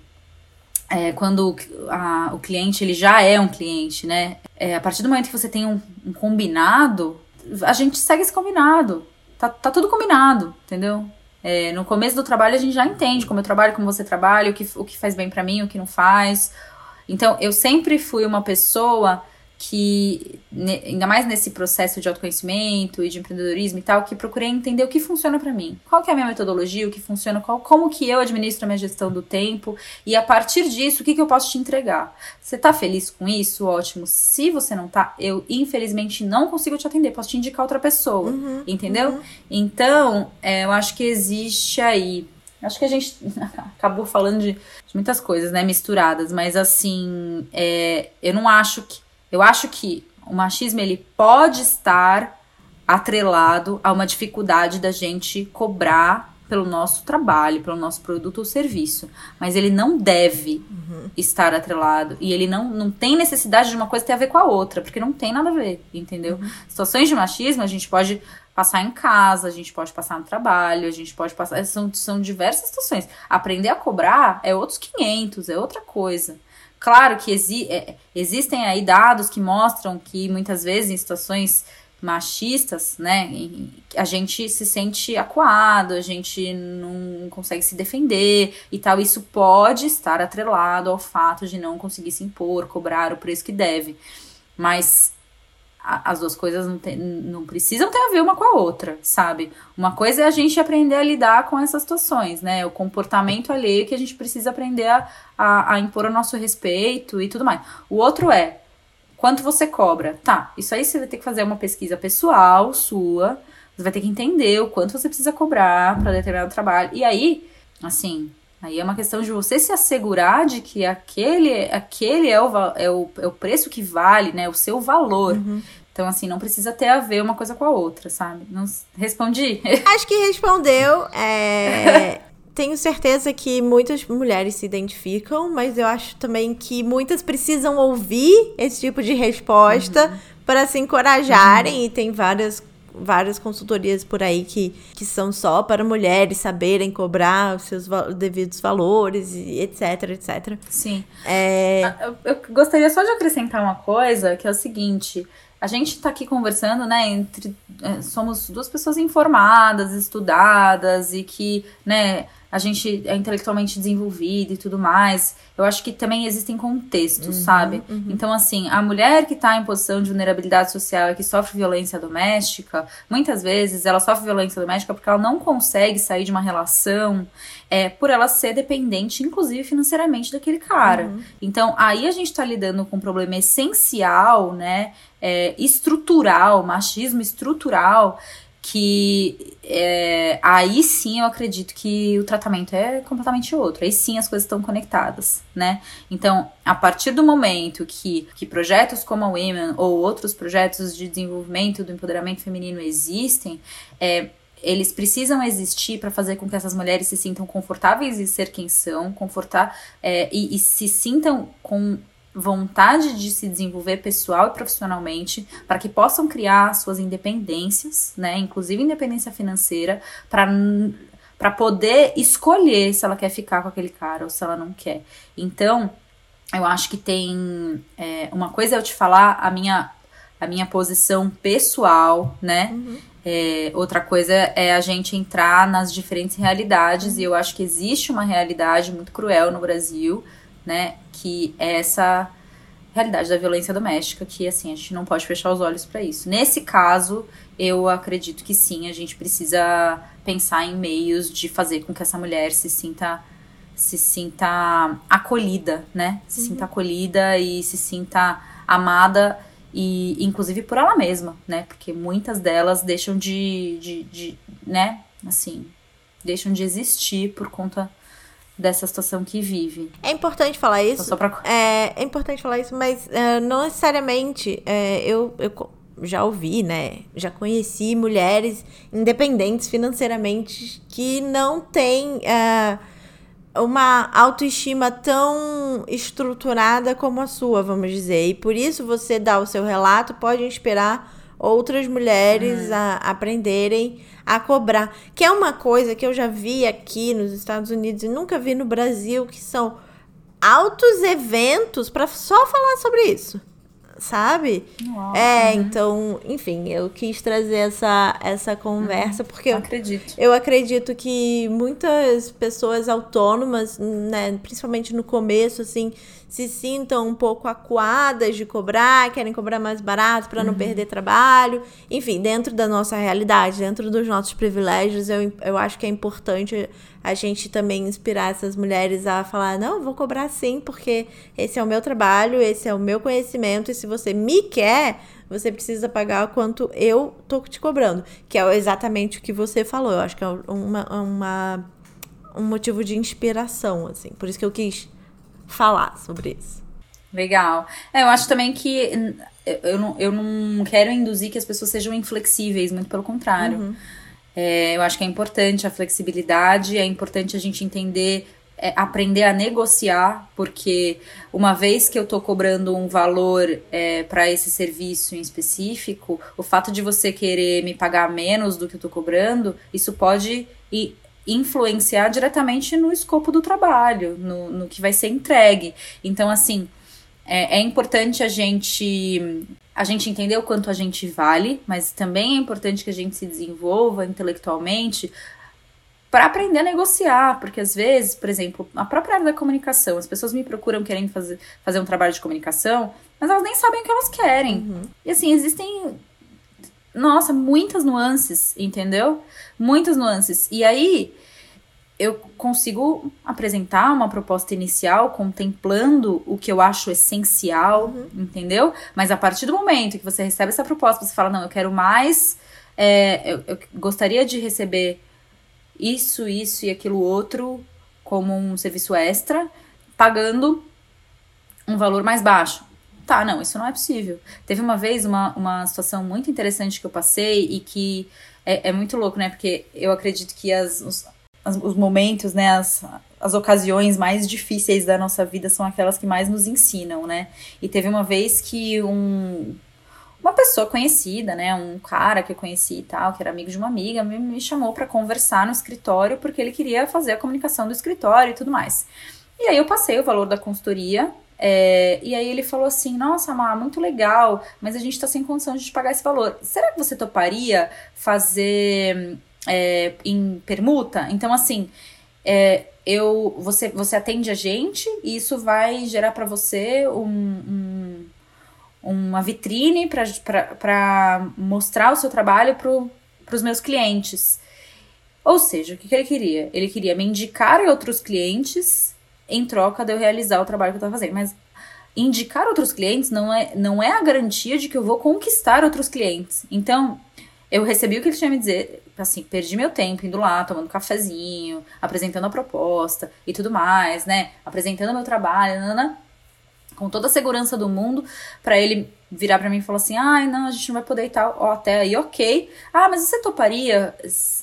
é, quando a, o cliente ele já é um cliente, né? É, a partir do momento que você tem um, um, combinado, a gente segue esse combinado. Tá, tá tudo combinado, entendeu? É, no começo do trabalho a gente já entende como eu trabalho, como você trabalha, o que, o que faz bem para mim, o que não faz. Então, eu sempre fui uma pessoa que, ainda mais nesse processo de autoconhecimento e de empreendedorismo e tal, que procurei entender o que funciona para mim. Qual que é a minha metodologia, o que funciona, qual, como que eu administro a minha gestão do tempo e a partir disso, o que, que eu posso te entregar. Você tá feliz com isso? Ótimo. Se você não tá, eu infelizmente não consigo te atender, posso te indicar outra pessoa, uhum, entendeu? Uhum. Então, é, eu acho que existe aí Acho que a gente acabou falando de, de, muitas coisas, né, misturadas, mas assim, é, eu não acho que eu acho que o machismo ele pode estar atrelado a uma dificuldade da gente cobrar pelo nosso trabalho, pelo nosso produto ou serviço, mas ele não deve uhum. estar atrelado e ele não, não tem necessidade de uma coisa ter a ver com a outra, porque não tem nada a ver, entendeu? Uhum. Situações de machismo a gente pode passar em casa, a gente pode passar no trabalho, a gente pode passar, são, são diversas situações. Aprender a cobrar é outros 500, é outra coisa. Claro que exi é, existem aí dados que mostram que muitas vezes em situações machistas, né, a gente se sente acuado, a gente não consegue se defender e tal. Isso pode estar atrelado ao fato de não conseguir se impor, cobrar o preço que deve. Mas as duas coisas não, tem, não precisam ter a ver uma com a outra, sabe? Uma coisa é a gente aprender a lidar com essas situações, né? O comportamento alheio que a gente precisa aprender a, a, a impor o nosso respeito e tudo mais. O outro é quanto você cobra. Tá, isso aí você vai ter que fazer uma pesquisa pessoal sua. Você vai ter que entender o quanto você precisa cobrar para determinado trabalho. E aí, assim, Aí é uma questão de você se assegurar de que aquele, aquele é, o, é, o, é o preço que vale, né? O seu valor. Uhum. Então, assim, não precisa ter a ver uma coisa com a outra, sabe? Não respondi? Acho que respondeu. É... Tenho certeza que muitas mulheres se identificam, mas eu acho também que muitas precisam ouvir esse tipo de resposta uhum. para se encorajarem. Uhum. E tem várias várias consultorias por aí que, que são só para mulheres saberem cobrar os seus devidos valores, etc, etc. Sim. É... Ah, eu, eu gostaria só de acrescentar uma coisa, que é o seguinte. A gente está aqui conversando, né, entre... É, somos duas pessoas informadas, estudadas e que, né, a gente é intelectualmente desenvolvido e tudo mais. Eu acho que também existem contextos, uhum, sabe? Uhum. Então, assim, a mulher que está em posição de vulnerabilidade social e que sofre violência doméstica, muitas vezes ela sofre violência doméstica porque ela não consegue sair de uma relação é, por ela ser dependente, inclusive financeiramente, daquele cara. Uhum. Então, aí a gente está lidando com um problema essencial, né? É, estrutural, machismo estrutural, que é, aí sim eu acredito que o tratamento é completamente outro. Aí sim as coisas estão conectadas, né? Então, a partir do momento que, que projetos como a Women ou outros projetos de desenvolvimento do empoderamento feminino existem, é, eles precisam existir para fazer com que essas mulheres se sintam confortáveis em ser quem são, confortar é, e, e se sintam com vontade de se desenvolver pessoal e profissionalmente, para que possam criar suas independências, né, inclusive independência financeira, para para poder escolher se ela quer ficar com aquele cara ou se ela não quer. Então, eu acho que tem é, uma coisa é eu te falar a minha a minha posição pessoal, né? Uhum. É, outra coisa é a gente entrar nas diferentes realidades, uhum. e eu acho que existe uma realidade muito cruel no Brasil, né? Que é essa realidade da violência doméstica, que assim, a gente não pode fechar os olhos para isso. Nesse caso, eu acredito que sim, a gente precisa pensar em meios de fazer com que essa mulher se sinta se sinta acolhida, né? Se uhum. sinta acolhida e se sinta amada e inclusive por ela mesma, né? Porque muitas delas deixam de, de, de né? Assim, deixam de existir por conta dessa situação que vive. É importante falar isso. Então, pra... é, é, importante falar isso, mas uh, não necessariamente uh, eu, eu já ouvi, né? Já conheci mulheres independentes financeiramente que não têm uh, uma autoestima tão estruturada como a sua, vamos dizer. E por isso você dá o seu relato pode inspirar outras mulheres uhum. a aprenderem a cobrar. Que é uma coisa que eu já vi aqui nos Estados Unidos e nunca vi no Brasil, que são altos eventos para só falar sobre isso. Sabe? É, uhum. então, enfim, eu quis trazer essa, essa conversa uhum, porque eu acredito. Eu, eu acredito que muitas pessoas autônomas, né, principalmente no começo, assim, se sintam um pouco acuadas de cobrar, querem cobrar mais barato para não uhum. perder trabalho. Enfim, dentro da nossa realidade, dentro dos nossos privilégios, eu, eu acho que é importante a gente também inspirar essas mulheres a falar: não, vou cobrar sim, porque esse é o meu trabalho, esse é o meu conhecimento, e se você me quer, você precisa pagar quanto eu tô te cobrando. Que é exatamente o que você falou. Eu acho que é uma, uma um motivo de inspiração, assim. Por isso que eu quis falar sobre isso. Legal. É, eu acho também que eu não, eu não quero induzir que as pessoas sejam inflexíveis, muito pelo contrário. Uhum. É, eu acho que é importante a flexibilidade, é importante a gente entender, é, aprender a negociar, porque uma vez que eu estou cobrando um valor é, para esse serviço em específico, o fato de você querer me pagar menos do que eu estou cobrando, isso pode ir influenciar diretamente no escopo do trabalho, no, no que vai ser entregue. Então, assim, é, é importante a gente a gente entender o quanto a gente vale, mas também é importante que a gente se desenvolva intelectualmente para aprender a negociar, porque às vezes, por exemplo, a própria área da comunicação, as pessoas me procuram querendo fazer, fazer um trabalho de comunicação, mas elas nem sabem o que elas querem. Uhum. E assim, existem, nossa, muitas nuances, entendeu? Muitas nuances. E aí, eu consigo apresentar uma proposta inicial contemplando o que eu acho essencial, uhum. entendeu? Mas a partir do momento que você recebe essa proposta, você fala, não, eu quero mais, é, eu, eu gostaria de receber isso, isso e aquilo outro como um serviço extra, pagando um valor mais baixo. Tá, não, isso não é possível. Teve uma vez uma, uma situação muito interessante que eu passei e que é, é muito louco, né? Porque eu acredito que as, os, as, os momentos, né, as, as ocasiões mais difíceis da nossa vida são aquelas que mais nos ensinam, né? E teve uma vez que um uma pessoa conhecida, né, um cara que eu conheci e tal, que era amigo de uma amiga, me, me chamou para conversar no escritório porque ele queria fazer a comunicação do escritório e tudo mais. E aí eu passei o valor da consultoria é, e aí ele falou assim: Nossa, Má, muito legal, mas a gente tá sem condição de pagar esse valor. Será que você toparia fazer é, em permuta. Então, assim, é, eu, você, você atende a gente e isso vai gerar para você um, um, uma vitrine para mostrar o seu trabalho para os meus clientes. Ou seja, o que, que ele queria? Ele queria me indicar outros clientes em troca de eu realizar o trabalho que eu estava fazendo. Mas indicar outros clientes não é, não é a garantia de que eu vou conquistar outros clientes. Então, eu recebi o que ele tinha me dizer, assim, perdi meu tempo indo lá, tomando cafezinho, apresentando a proposta e tudo mais, né? Apresentando meu trabalho, nanana, com toda a segurança do mundo, para ele virar para mim e falar assim: ai, não, a gente não vai poder e tal. Ó, até aí, ok. Ah, mas você toparia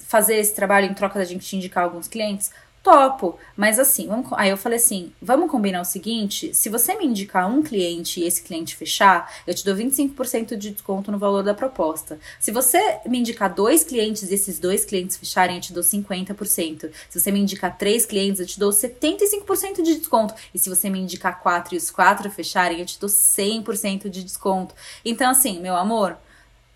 fazer esse trabalho em troca da gente te indicar alguns clientes? Topo, mas assim, vamos, aí eu falei assim: vamos combinar o seguinte: se você me indicar um cliente e esse cliente fechar, eu te dou 25% de desconto no valor da proposta. Se você me indicar dois clientes e esses dois clientes fecharem, eu te dou 50%. Se você me indicar três clientes, eu te dou 75% de desconto. E se você me indicar quatro e os quatro fecharem, eu te dou 100% de desconto. Então, assim, meu amor.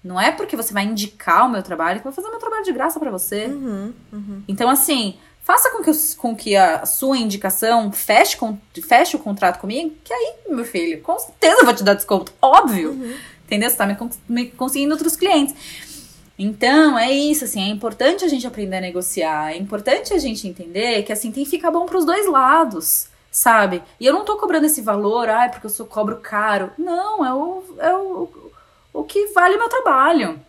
Não é porque você vai indicar o meu trabalho que eu vou fazer meu trabalho de graça para você. Uhum, uhum. Então, assim, Faça com que, com que a sua indicação feche, com, feche o contrato comigo, que aí, meu filho, com certeza eu vou te dar desconto. Óbvio. Uhum. Entendeu? Você tá me, me conseguindo outros clientes. Então, é isso, assim, é importante a gente aprender a negociar, é importante a gente entender que, assim, tem que ficar bom para os dois lados, sabe? E eu não tô cobrando esse valor, ai, porque eu sou cobro caro. Não, é o, é o, o que vale o meu trabalho.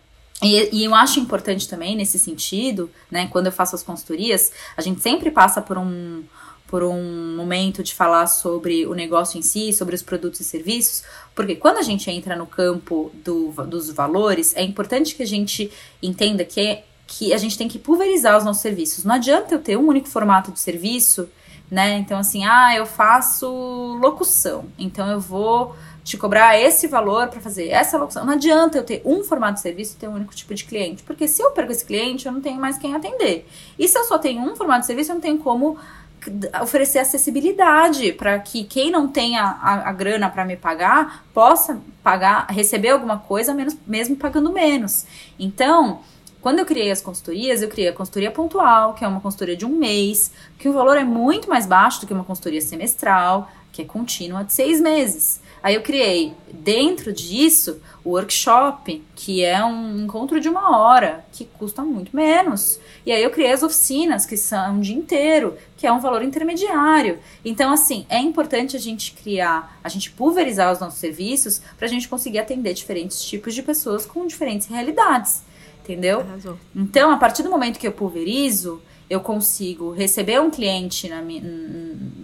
E, e, eu acho importante também nesse sentido, né, quando eu faço as consultorias, a gente sempre passa por um, por um momento de falar sobre o negócio em si, sobre os produtos e serviços, porque quando a gente entra no campo do, dos valores, é importante que a gente entenda que, que a gente tem que pulverizar os nossos serviços. Não adianta eu ter um único formato de serviço, né? Então, assim, ah, eu faço locução, então eu vou te cobrar esse valor para fazer essa locução. Não adianta eu ter um formato de serviço e ter um único tipo de cliente, porque se eu perco esse cliente, eu não tenho mais quem atender. E se eu só tenho um formato de serviço, eu não tenho como oferecer acessibilidade para que quem não tenha a, a grana para me pagar possa pagar, receber alguma coisa menos, mesmo pagando menos. Então, quando eu criei as consultorias, eu criei a consultoria pontual, que é uma consultoria de um mês, que o valor é muito mais baixo do que uma consultoria semestral, que é contínua de seis meses. Aí eu criei dentro disso o workshop, que é um encontro de uma hora, que custa muito menos. E aí eu criei as oficinas, que são um dia inteiro, que é um valor intermediário. Então, assim, é importante a gente criar, a gente pulverizar os nossos serviços para a gente conseguir atender diferentes tipos de pessoas com diferentes realidades. Entendeu? Arrasou. Então, a partir do momento que eu pulverizo, eu consigo receber um cliente, na minha,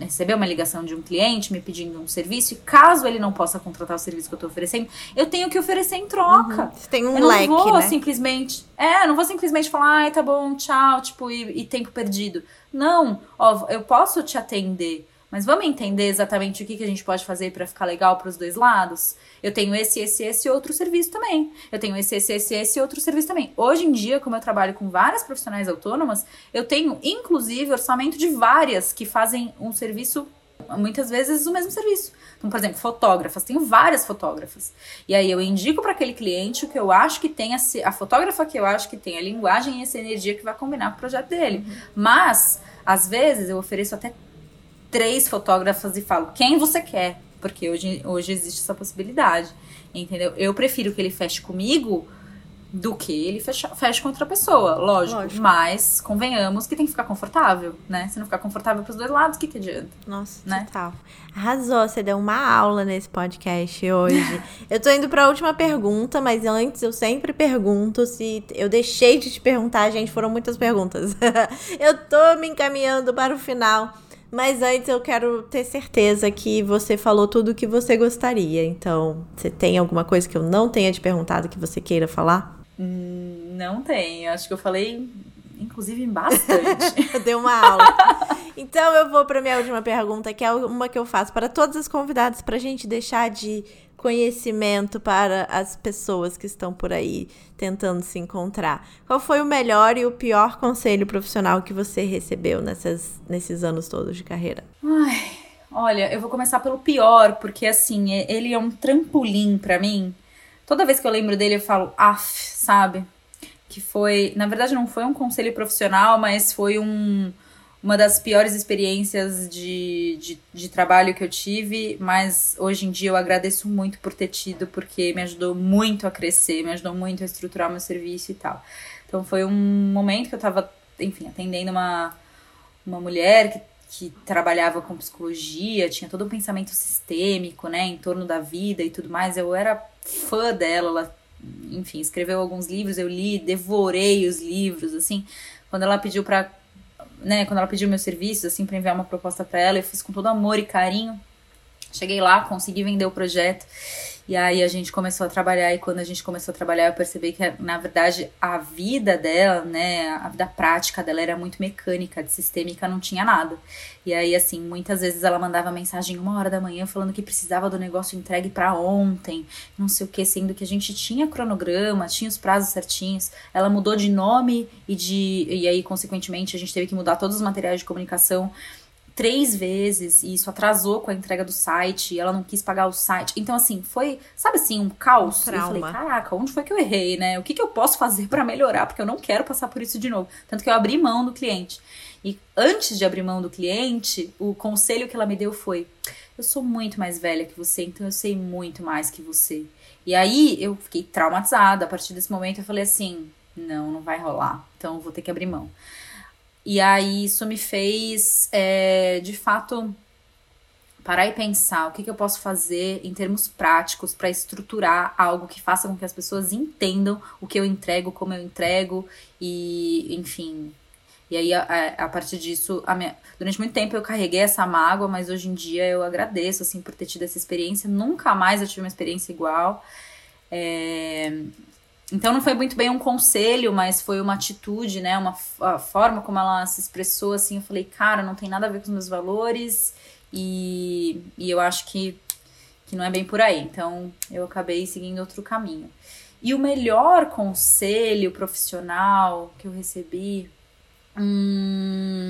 receber uma ligação de um cliente me pedindo um serviço, e caso ele não possa contratar o serviço que eu estou oferecendo, eu tenho que oferecer em troca. Uhum. Tem um eu não leque, vou né? simplesmente. É, não vou simplesmente falar, ai, tá bom, tchau, tipo, e, e tempo perdido. Não, ó, eu posso te atender mas vamos entender exatamente o que, que a gente pode fazer para ficar legal para os dois lados? Eu tenho esse, esse, esse outro serviço também. Eu tenho esse, esse, esse, esse outro serviço também. Hoje em dia, como eu trabalho com várias profissionais autônomas, eu tenho inclusive orçamento de várias que fazem um serviço muitas vezes o mesmo serviço. Então, por exemplo, fotógrafas, tenho várias fotógrafas. E aí eu indico para aquele cliente o que eu acho que tem, a, a fotógrafa que eu acho que tem a linguagem e essa energia que vai combinar com o projeto dele. Uhum. Mas, às vezes, eu ofereço até três fotógrafas e falo, quem você quer? Porque hoje, hoje existe essa possibilidade. Entendeu? Eu prefiro que ele feche comigo do que ele fecha, fecha com outra pessoa, lógico, lógico, Mas convenhamos que tem que ficar confortável, né? Se não ficar confortável pros dois lados, o que, que adianta? Nossa, né? total. Arrasou, você deu uma aula nesse podcast hoje. eu tô indo pra última pergunta, mas antes eu sempre pergunto se eu deixei de te perguntar, gente, foram muitas perguntas. eu tô me encaminhando para o final. Mas antes eu quero ter certeza que você falou tudo o que você gostaria. Então, você tem alguma coisa que eu não tenha te perguntado que você queira falar? Hum, não tem. Acho que eu falei, inclusive, bastante. Deu uma aula. Então eu vou para minha última pergunta, que é uma que eu faço para todos os convidados, para a gente deixar de conhecimento para as pessoas que estão por aí tentando se encontrar. Qual foi o melhor e o pior conselho profissional que você recebeu nessas, nesses anos todos de carreira? Ai, olha, eu vou começar pelo pior, porque assim, ele é um trampolim para mim Toda vez que eu lembro dele, eu falo, af, sabe? Que foi. Na verdade, não foi um conselho profissional, mas foi um, uma das piores experiências de, de, de, trabalho que eu tive. Mas hoje em dia eu agradeço muito por ter tido, porque me ajudou muito a crescer, me ajudou muito a estruturar meu serviço e tal. Então foi um momento que eu tava, enfim, atendendo uma, uma mulher que que trabalhava com psicologia, tinha todo um pensamento sistêmico, né, em torno da vida e tudo mais. Eu era fã dela, ela, enfim, escreveu alguns livros, eu li, devorei os livros, assim. Quando ela pediu para, né, quando ela pediu meu serviço, assim, para enviar uma proposta para ela, eu fiz com todo amor e carinho. Cheguei lá, consegui vender o projeto. E aí a gente começou a trabalhar e quando a gente começou a trabalhar eu percebi que na verdade a vida dela, né, a vida prática dela era muito mecânica, de sistêmica não tinha nada. E aí assim, muitas vezes ela mandava mensagem uma hora da manhã falando que precisava do negócio entregue para ontem, não sei o que, sendo que a gente tinha cronograma, tinha os prazos certinhos. Ela mudou de nome e de e aí consequentemente a gente teve que mudar todos os materiais de comunicação três vezes e isso atrasou com a entrega do site, e ela não quis pagar o site. Então, assim, foi, sabe assim, um caos. Um eu falei, caraca, onde foi que eu errei, né? O que, que eu posso fazer para melhorar? Porque eu não quero passar por isso de novo. Tanto que eu abri mão do cliente. E antes de abrir mão do cliente, o conselho que ela me deu foi: eu sou muito mais velha que você, então eu sei muito mais que você. E aí eu fiquei traumatizada. A partir desse momento eu falei assim: não, não vai rolar. Então eu vou ter que abrir mão. E aí isso me fez, é, de fato, parar e pensar o que, que eu posso fazer em termos práticos para estruturar algo que faça com que as pessoas entendam o que eu entrego, como eu entrego e, enfim. E aí, a, a partir disso, minha, durante muito tempo eu carreguei essa mágoa, mas hoje em dia eu agradeço, assim, por ter tido essa experiência. Nunca mais eu tive uma experiência igual. É, então não foi muito bem um conselho, mas foi uma atitude, né? Uma a forma como ela se expressou, assim, eu falei, cara, não tem nada a ver com os meus valores e, e eu acho que, que não é bem por aí. Então eu acabei seguindo outro caminho. E o melhor conselho profissional que eu recebi, hum,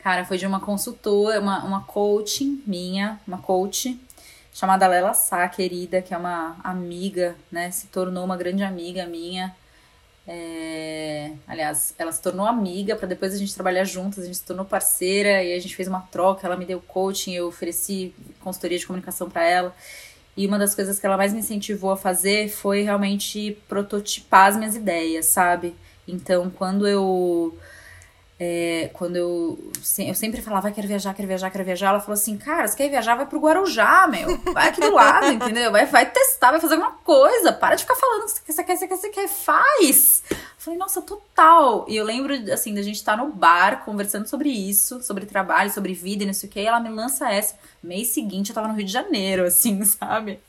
cara, foi de uma consultora, uma, uma coaching minha, uma coach chamada Lela Sá, querida, que é uma amiga, né? Se tornou uma grande amiga minha. É... Aliás, ela se tornou amiga para depois a gente trabalhar juntas, a gente se tornou parceira e a gente fez uma troca. Ela me deu coaching, eu ofereci consultoria de comunicação para ela. E uma das coisas que ela mais me incentivou a fazer foi realmente prototipar as minhas ideias, sabe? Então, quando eu é, quando eu, eu sempre falava, quero viajar, quero viajar, quero viajar, ela falou assim, cara, você quer viajar, vai pro Guarujá, meu. Vai aqui do lado, entendeu? Vai, vai testar, vai fazer alguma coisa. Para de ficar falando que você quer, você quer, você quer, faz. Falei, nossa, total. E eu lembro, assim, da gente estar tá no bar conversando sobre isso, sobre trabalho, sobre vida e não sei o que. E ela me lança essa. Mês seguinte eu tava no Rio de Janeiro, assim, sabe?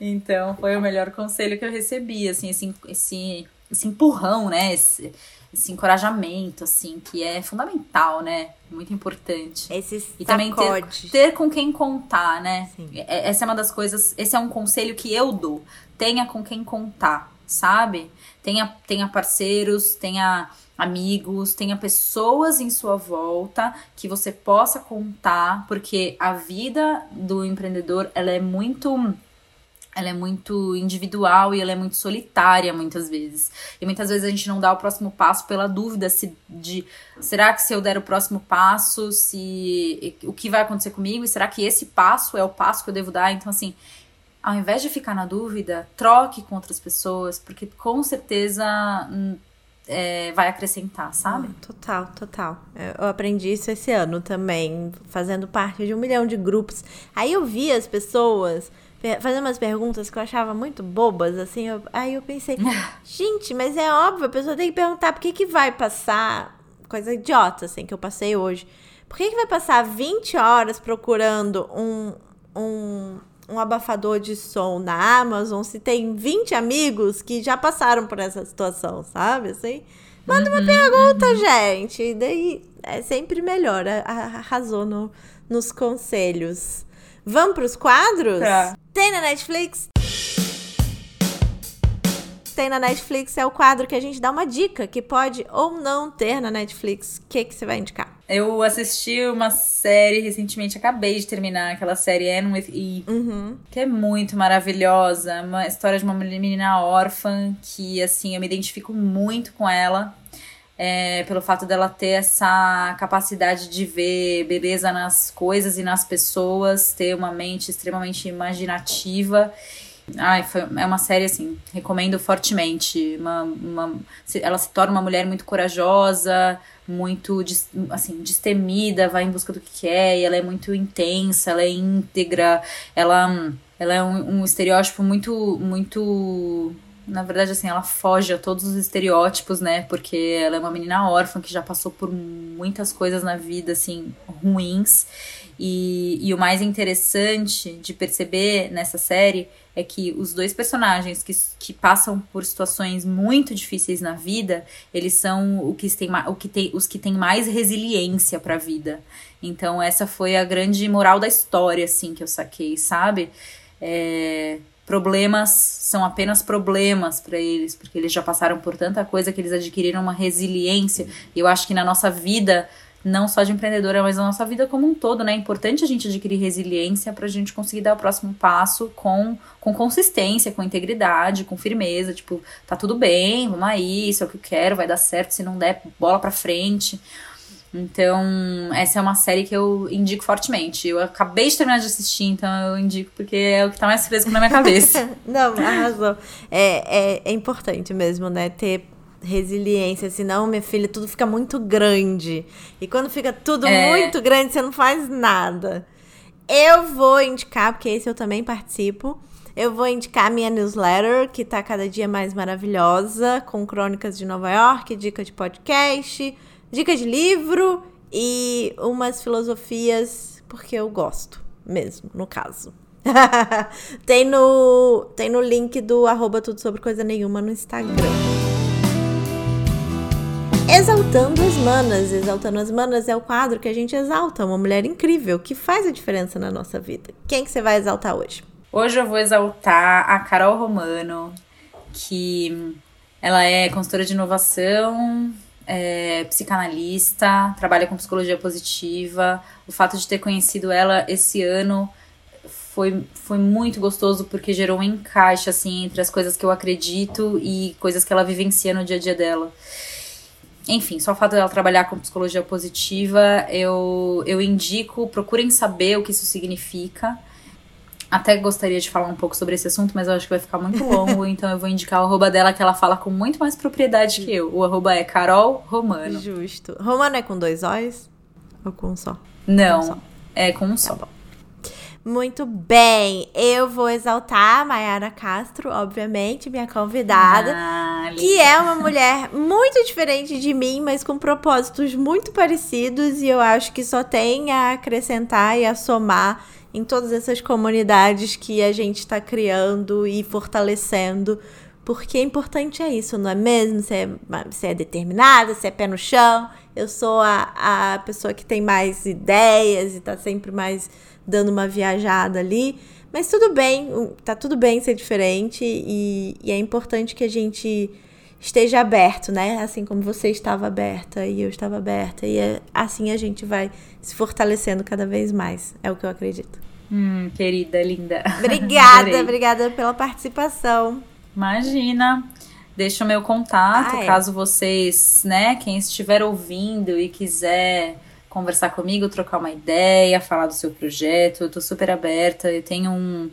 Então foi o melhor conselho que eu recebi, assim, esse, esse, esse empurrão, né? Esse, esse encorajamento, assim, que é fundamental, né? Muito importante. Esses e também ter, ter, com quem contar, né? Sim. É, essa é uma das coisas, esse é um conselho que eu dou. Tenha com quem contar, sabe? Tenha, tenha parceiros, tenha amigos, tenha pessoas em sua volta que você possa contar, porque a vida do empreendedor ela é muito ela é muito individual e ela é muito solitária muitas vezes. E muitas vezes a gente não dá o próximo passo pela dúvida se, de será que se eu der o próximo passo, se o que vai acontecer comigo e será que esse passo é o passo que eu devo dar? Então assim, ao invés de ficar na dúvida, troque com outras pessoas, porque com certeza hum, é, vai acrescentar, sabe? Ah, total, total. Eu aprendi isso esse ano também, fazendo parte de um milhão de grupos. Aí eu vi as pessoas fazendo umas perguntas que eu achava muito bobas, assim. Eu, aí eu pensei, gente, mas é óbvio, a pessoa tem que perguntar por que, que vai passar. Coisa idiota, assim, que eu passei hoje. Por que, que vai passar 20 horas procurando um, um, um abafador de som na Amazon se tem 20 amigos que já passaram por essa situação, sabe? Assim, manda uma uhum, pergunta, uhum. gente. E daí é sempre melhor. Arrasou no, nos conselhos. Vamos pros quadros? Tá. Tem na Netflix? Tem na Netflix é o quadro que a gente dá uma dica que pode ou não ter na Netflix. O que, que você vai indicar? Eu assisti uma série recentemente, acabei de terminar aquela série Anne with E, uhum. que é muito maravilhosa. Uma história de uma menina órfã que, assim, eu me identifico muito com ela é, pelo fato dela ter essa capacidade de ver beleza nas coisas e nas pessoas, ter uma mente extremamente imaginativa. Ai, foi, é uma série assim, recomendo fortemente. Uma, uma, ela se torna uma mulher muito corajosa, muito assim, destemida, vai em busca do que quer, e ela é muito intensa, ela é íntegra, ela, ela é um, um estereótipo muito, muito na verdade, assim, ela foge a todos os estereótipos, né? Porque ela é uma menina órfã que já passou por muitas coisas na vida, assim, ruins. E, e o mais interessante de perceber nessa série é que os dois personagens que, que passam por situações muito difíceis na vida, eles são o que tem, o que tem, os que têm mais resiliência para a vida. Então essa foi a grande moral da história, assim, que eu saquei, sabe? É, problemas são apenas problemas para eles, porque eles já passaram por tanta coisa que eles adquiriram uma resiliência. E eu acho que na nossa vida, não só de empreendedora, mas na nossa vida como um todo, né? É importante a gente adquirir resiliência para a gente conseguir dar o próximo passo com, com consistência, com integridade, com firmeza. Tipo, tá tudo bem, vamos aí, isso é o que eu quero, vai dar certo, se não der, bola para frente. Então, essa é uma série que eu indico fortemente. Eu acabei de terminar de assistir, então eu indico porque é o que tá mais fresco na minha cabeça. Não, arrasou. É, é, é importante mesmo, né? Ter resiliência, senão, minha filha, tudo fica muito grande. E quando fica tudo é... muito grande, você não faz nada. Eu vou indicar, porque esse eu também participo. Eu vou indicar a minha newsletter, que tá cada dia mais maravilhosa, com crônicas de Nova York, dica de podcast dica de livro e umas filosofias, porque eu gosto mesmo, no caso. tem, no, tem no link do arroba tudo sobre coisa nenhuma no Instagram. Exaltando as Manas. Exaltando as Manas é o quadro que a gente exalta uma mulher incrível que faz a diferença na nossa vida. Quem que você vai exaltar hoje? Hoje eu vou exaltar a Carol Romano, que ela é consultora de inovação, é, psicanalista, trabalha com psicologia positiva. O fato de ter conhecido ela esse ano foi, foi muito gostoso porque gerou um encaixe assim entre as coisas que eu acredito e coisas que ela vivencia no dia a dia dela. Enfim, só o fato dela trabalhar com psicologia positiva, eu, eu indico, procurem saber o que isso significa. Até gostaria de falar um pouco sobre esse assunto, mas eu acho que vai ficar muito longo, então eu vou indicar o arroba dela, que ela fala com muito mais propriedade que eu. O arroba é Carol Romano. Justo. Romano é com dois O's? Ou com um só? Não, um só. é com um tá só. Bom. Muito bem, eu vou exaltar a Mayara Castro, obviamente, minha convidada, ah, que é uma mulher muito diferente de mim, mas com propósitos muito parecidos, e eu acho que só tem a acrescentar e a somar em todas essas comunidades que a gente está criando e fortalecendo. Porque é importante é isso, não é mesmo? Você é, você é determinada, você é pé no chão. Eu sou a, a pessoa que tem mais ideias e está sempre mais dando uma viajada ali. Mas tudo bem, tá tudo bem ser diferente e, e é importante que a gente esteja aberto, né? Assim como você estava aberta e eu estava aberta. E é, assim a gente vai se fortalecendo cada vez mais. É o que eu acredito. Hum, querida, linda. Obrigada, obrigada pela participação. Imagina. Deixa o meu contato, ah, é. caso vocês, né, quem estiver ouvindo e quiser conversar comigo, trocar uma ideia, falar do seu projeto, eu tô super aberta. Eu tenho um,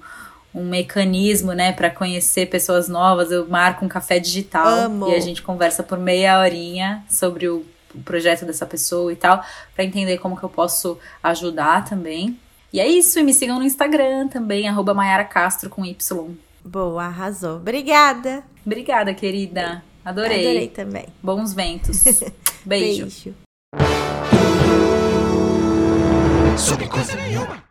um mecanismo, né, para conhecer pessoas novas. Eu marco um café digital Amo. e a gente conversa por meia horinha sobre o, projeto dessa pessoa e tal, para entender como que eu posso ajudar também. E é isso, e me sigam no Instagram também, arroba Mayara Castro com Y. Boa, arrasou. Obrigada. Obrigada, querida. Adorei. Adorei também. Bons ventos. Beijo. Beijo. Sobre coisa nenhuma.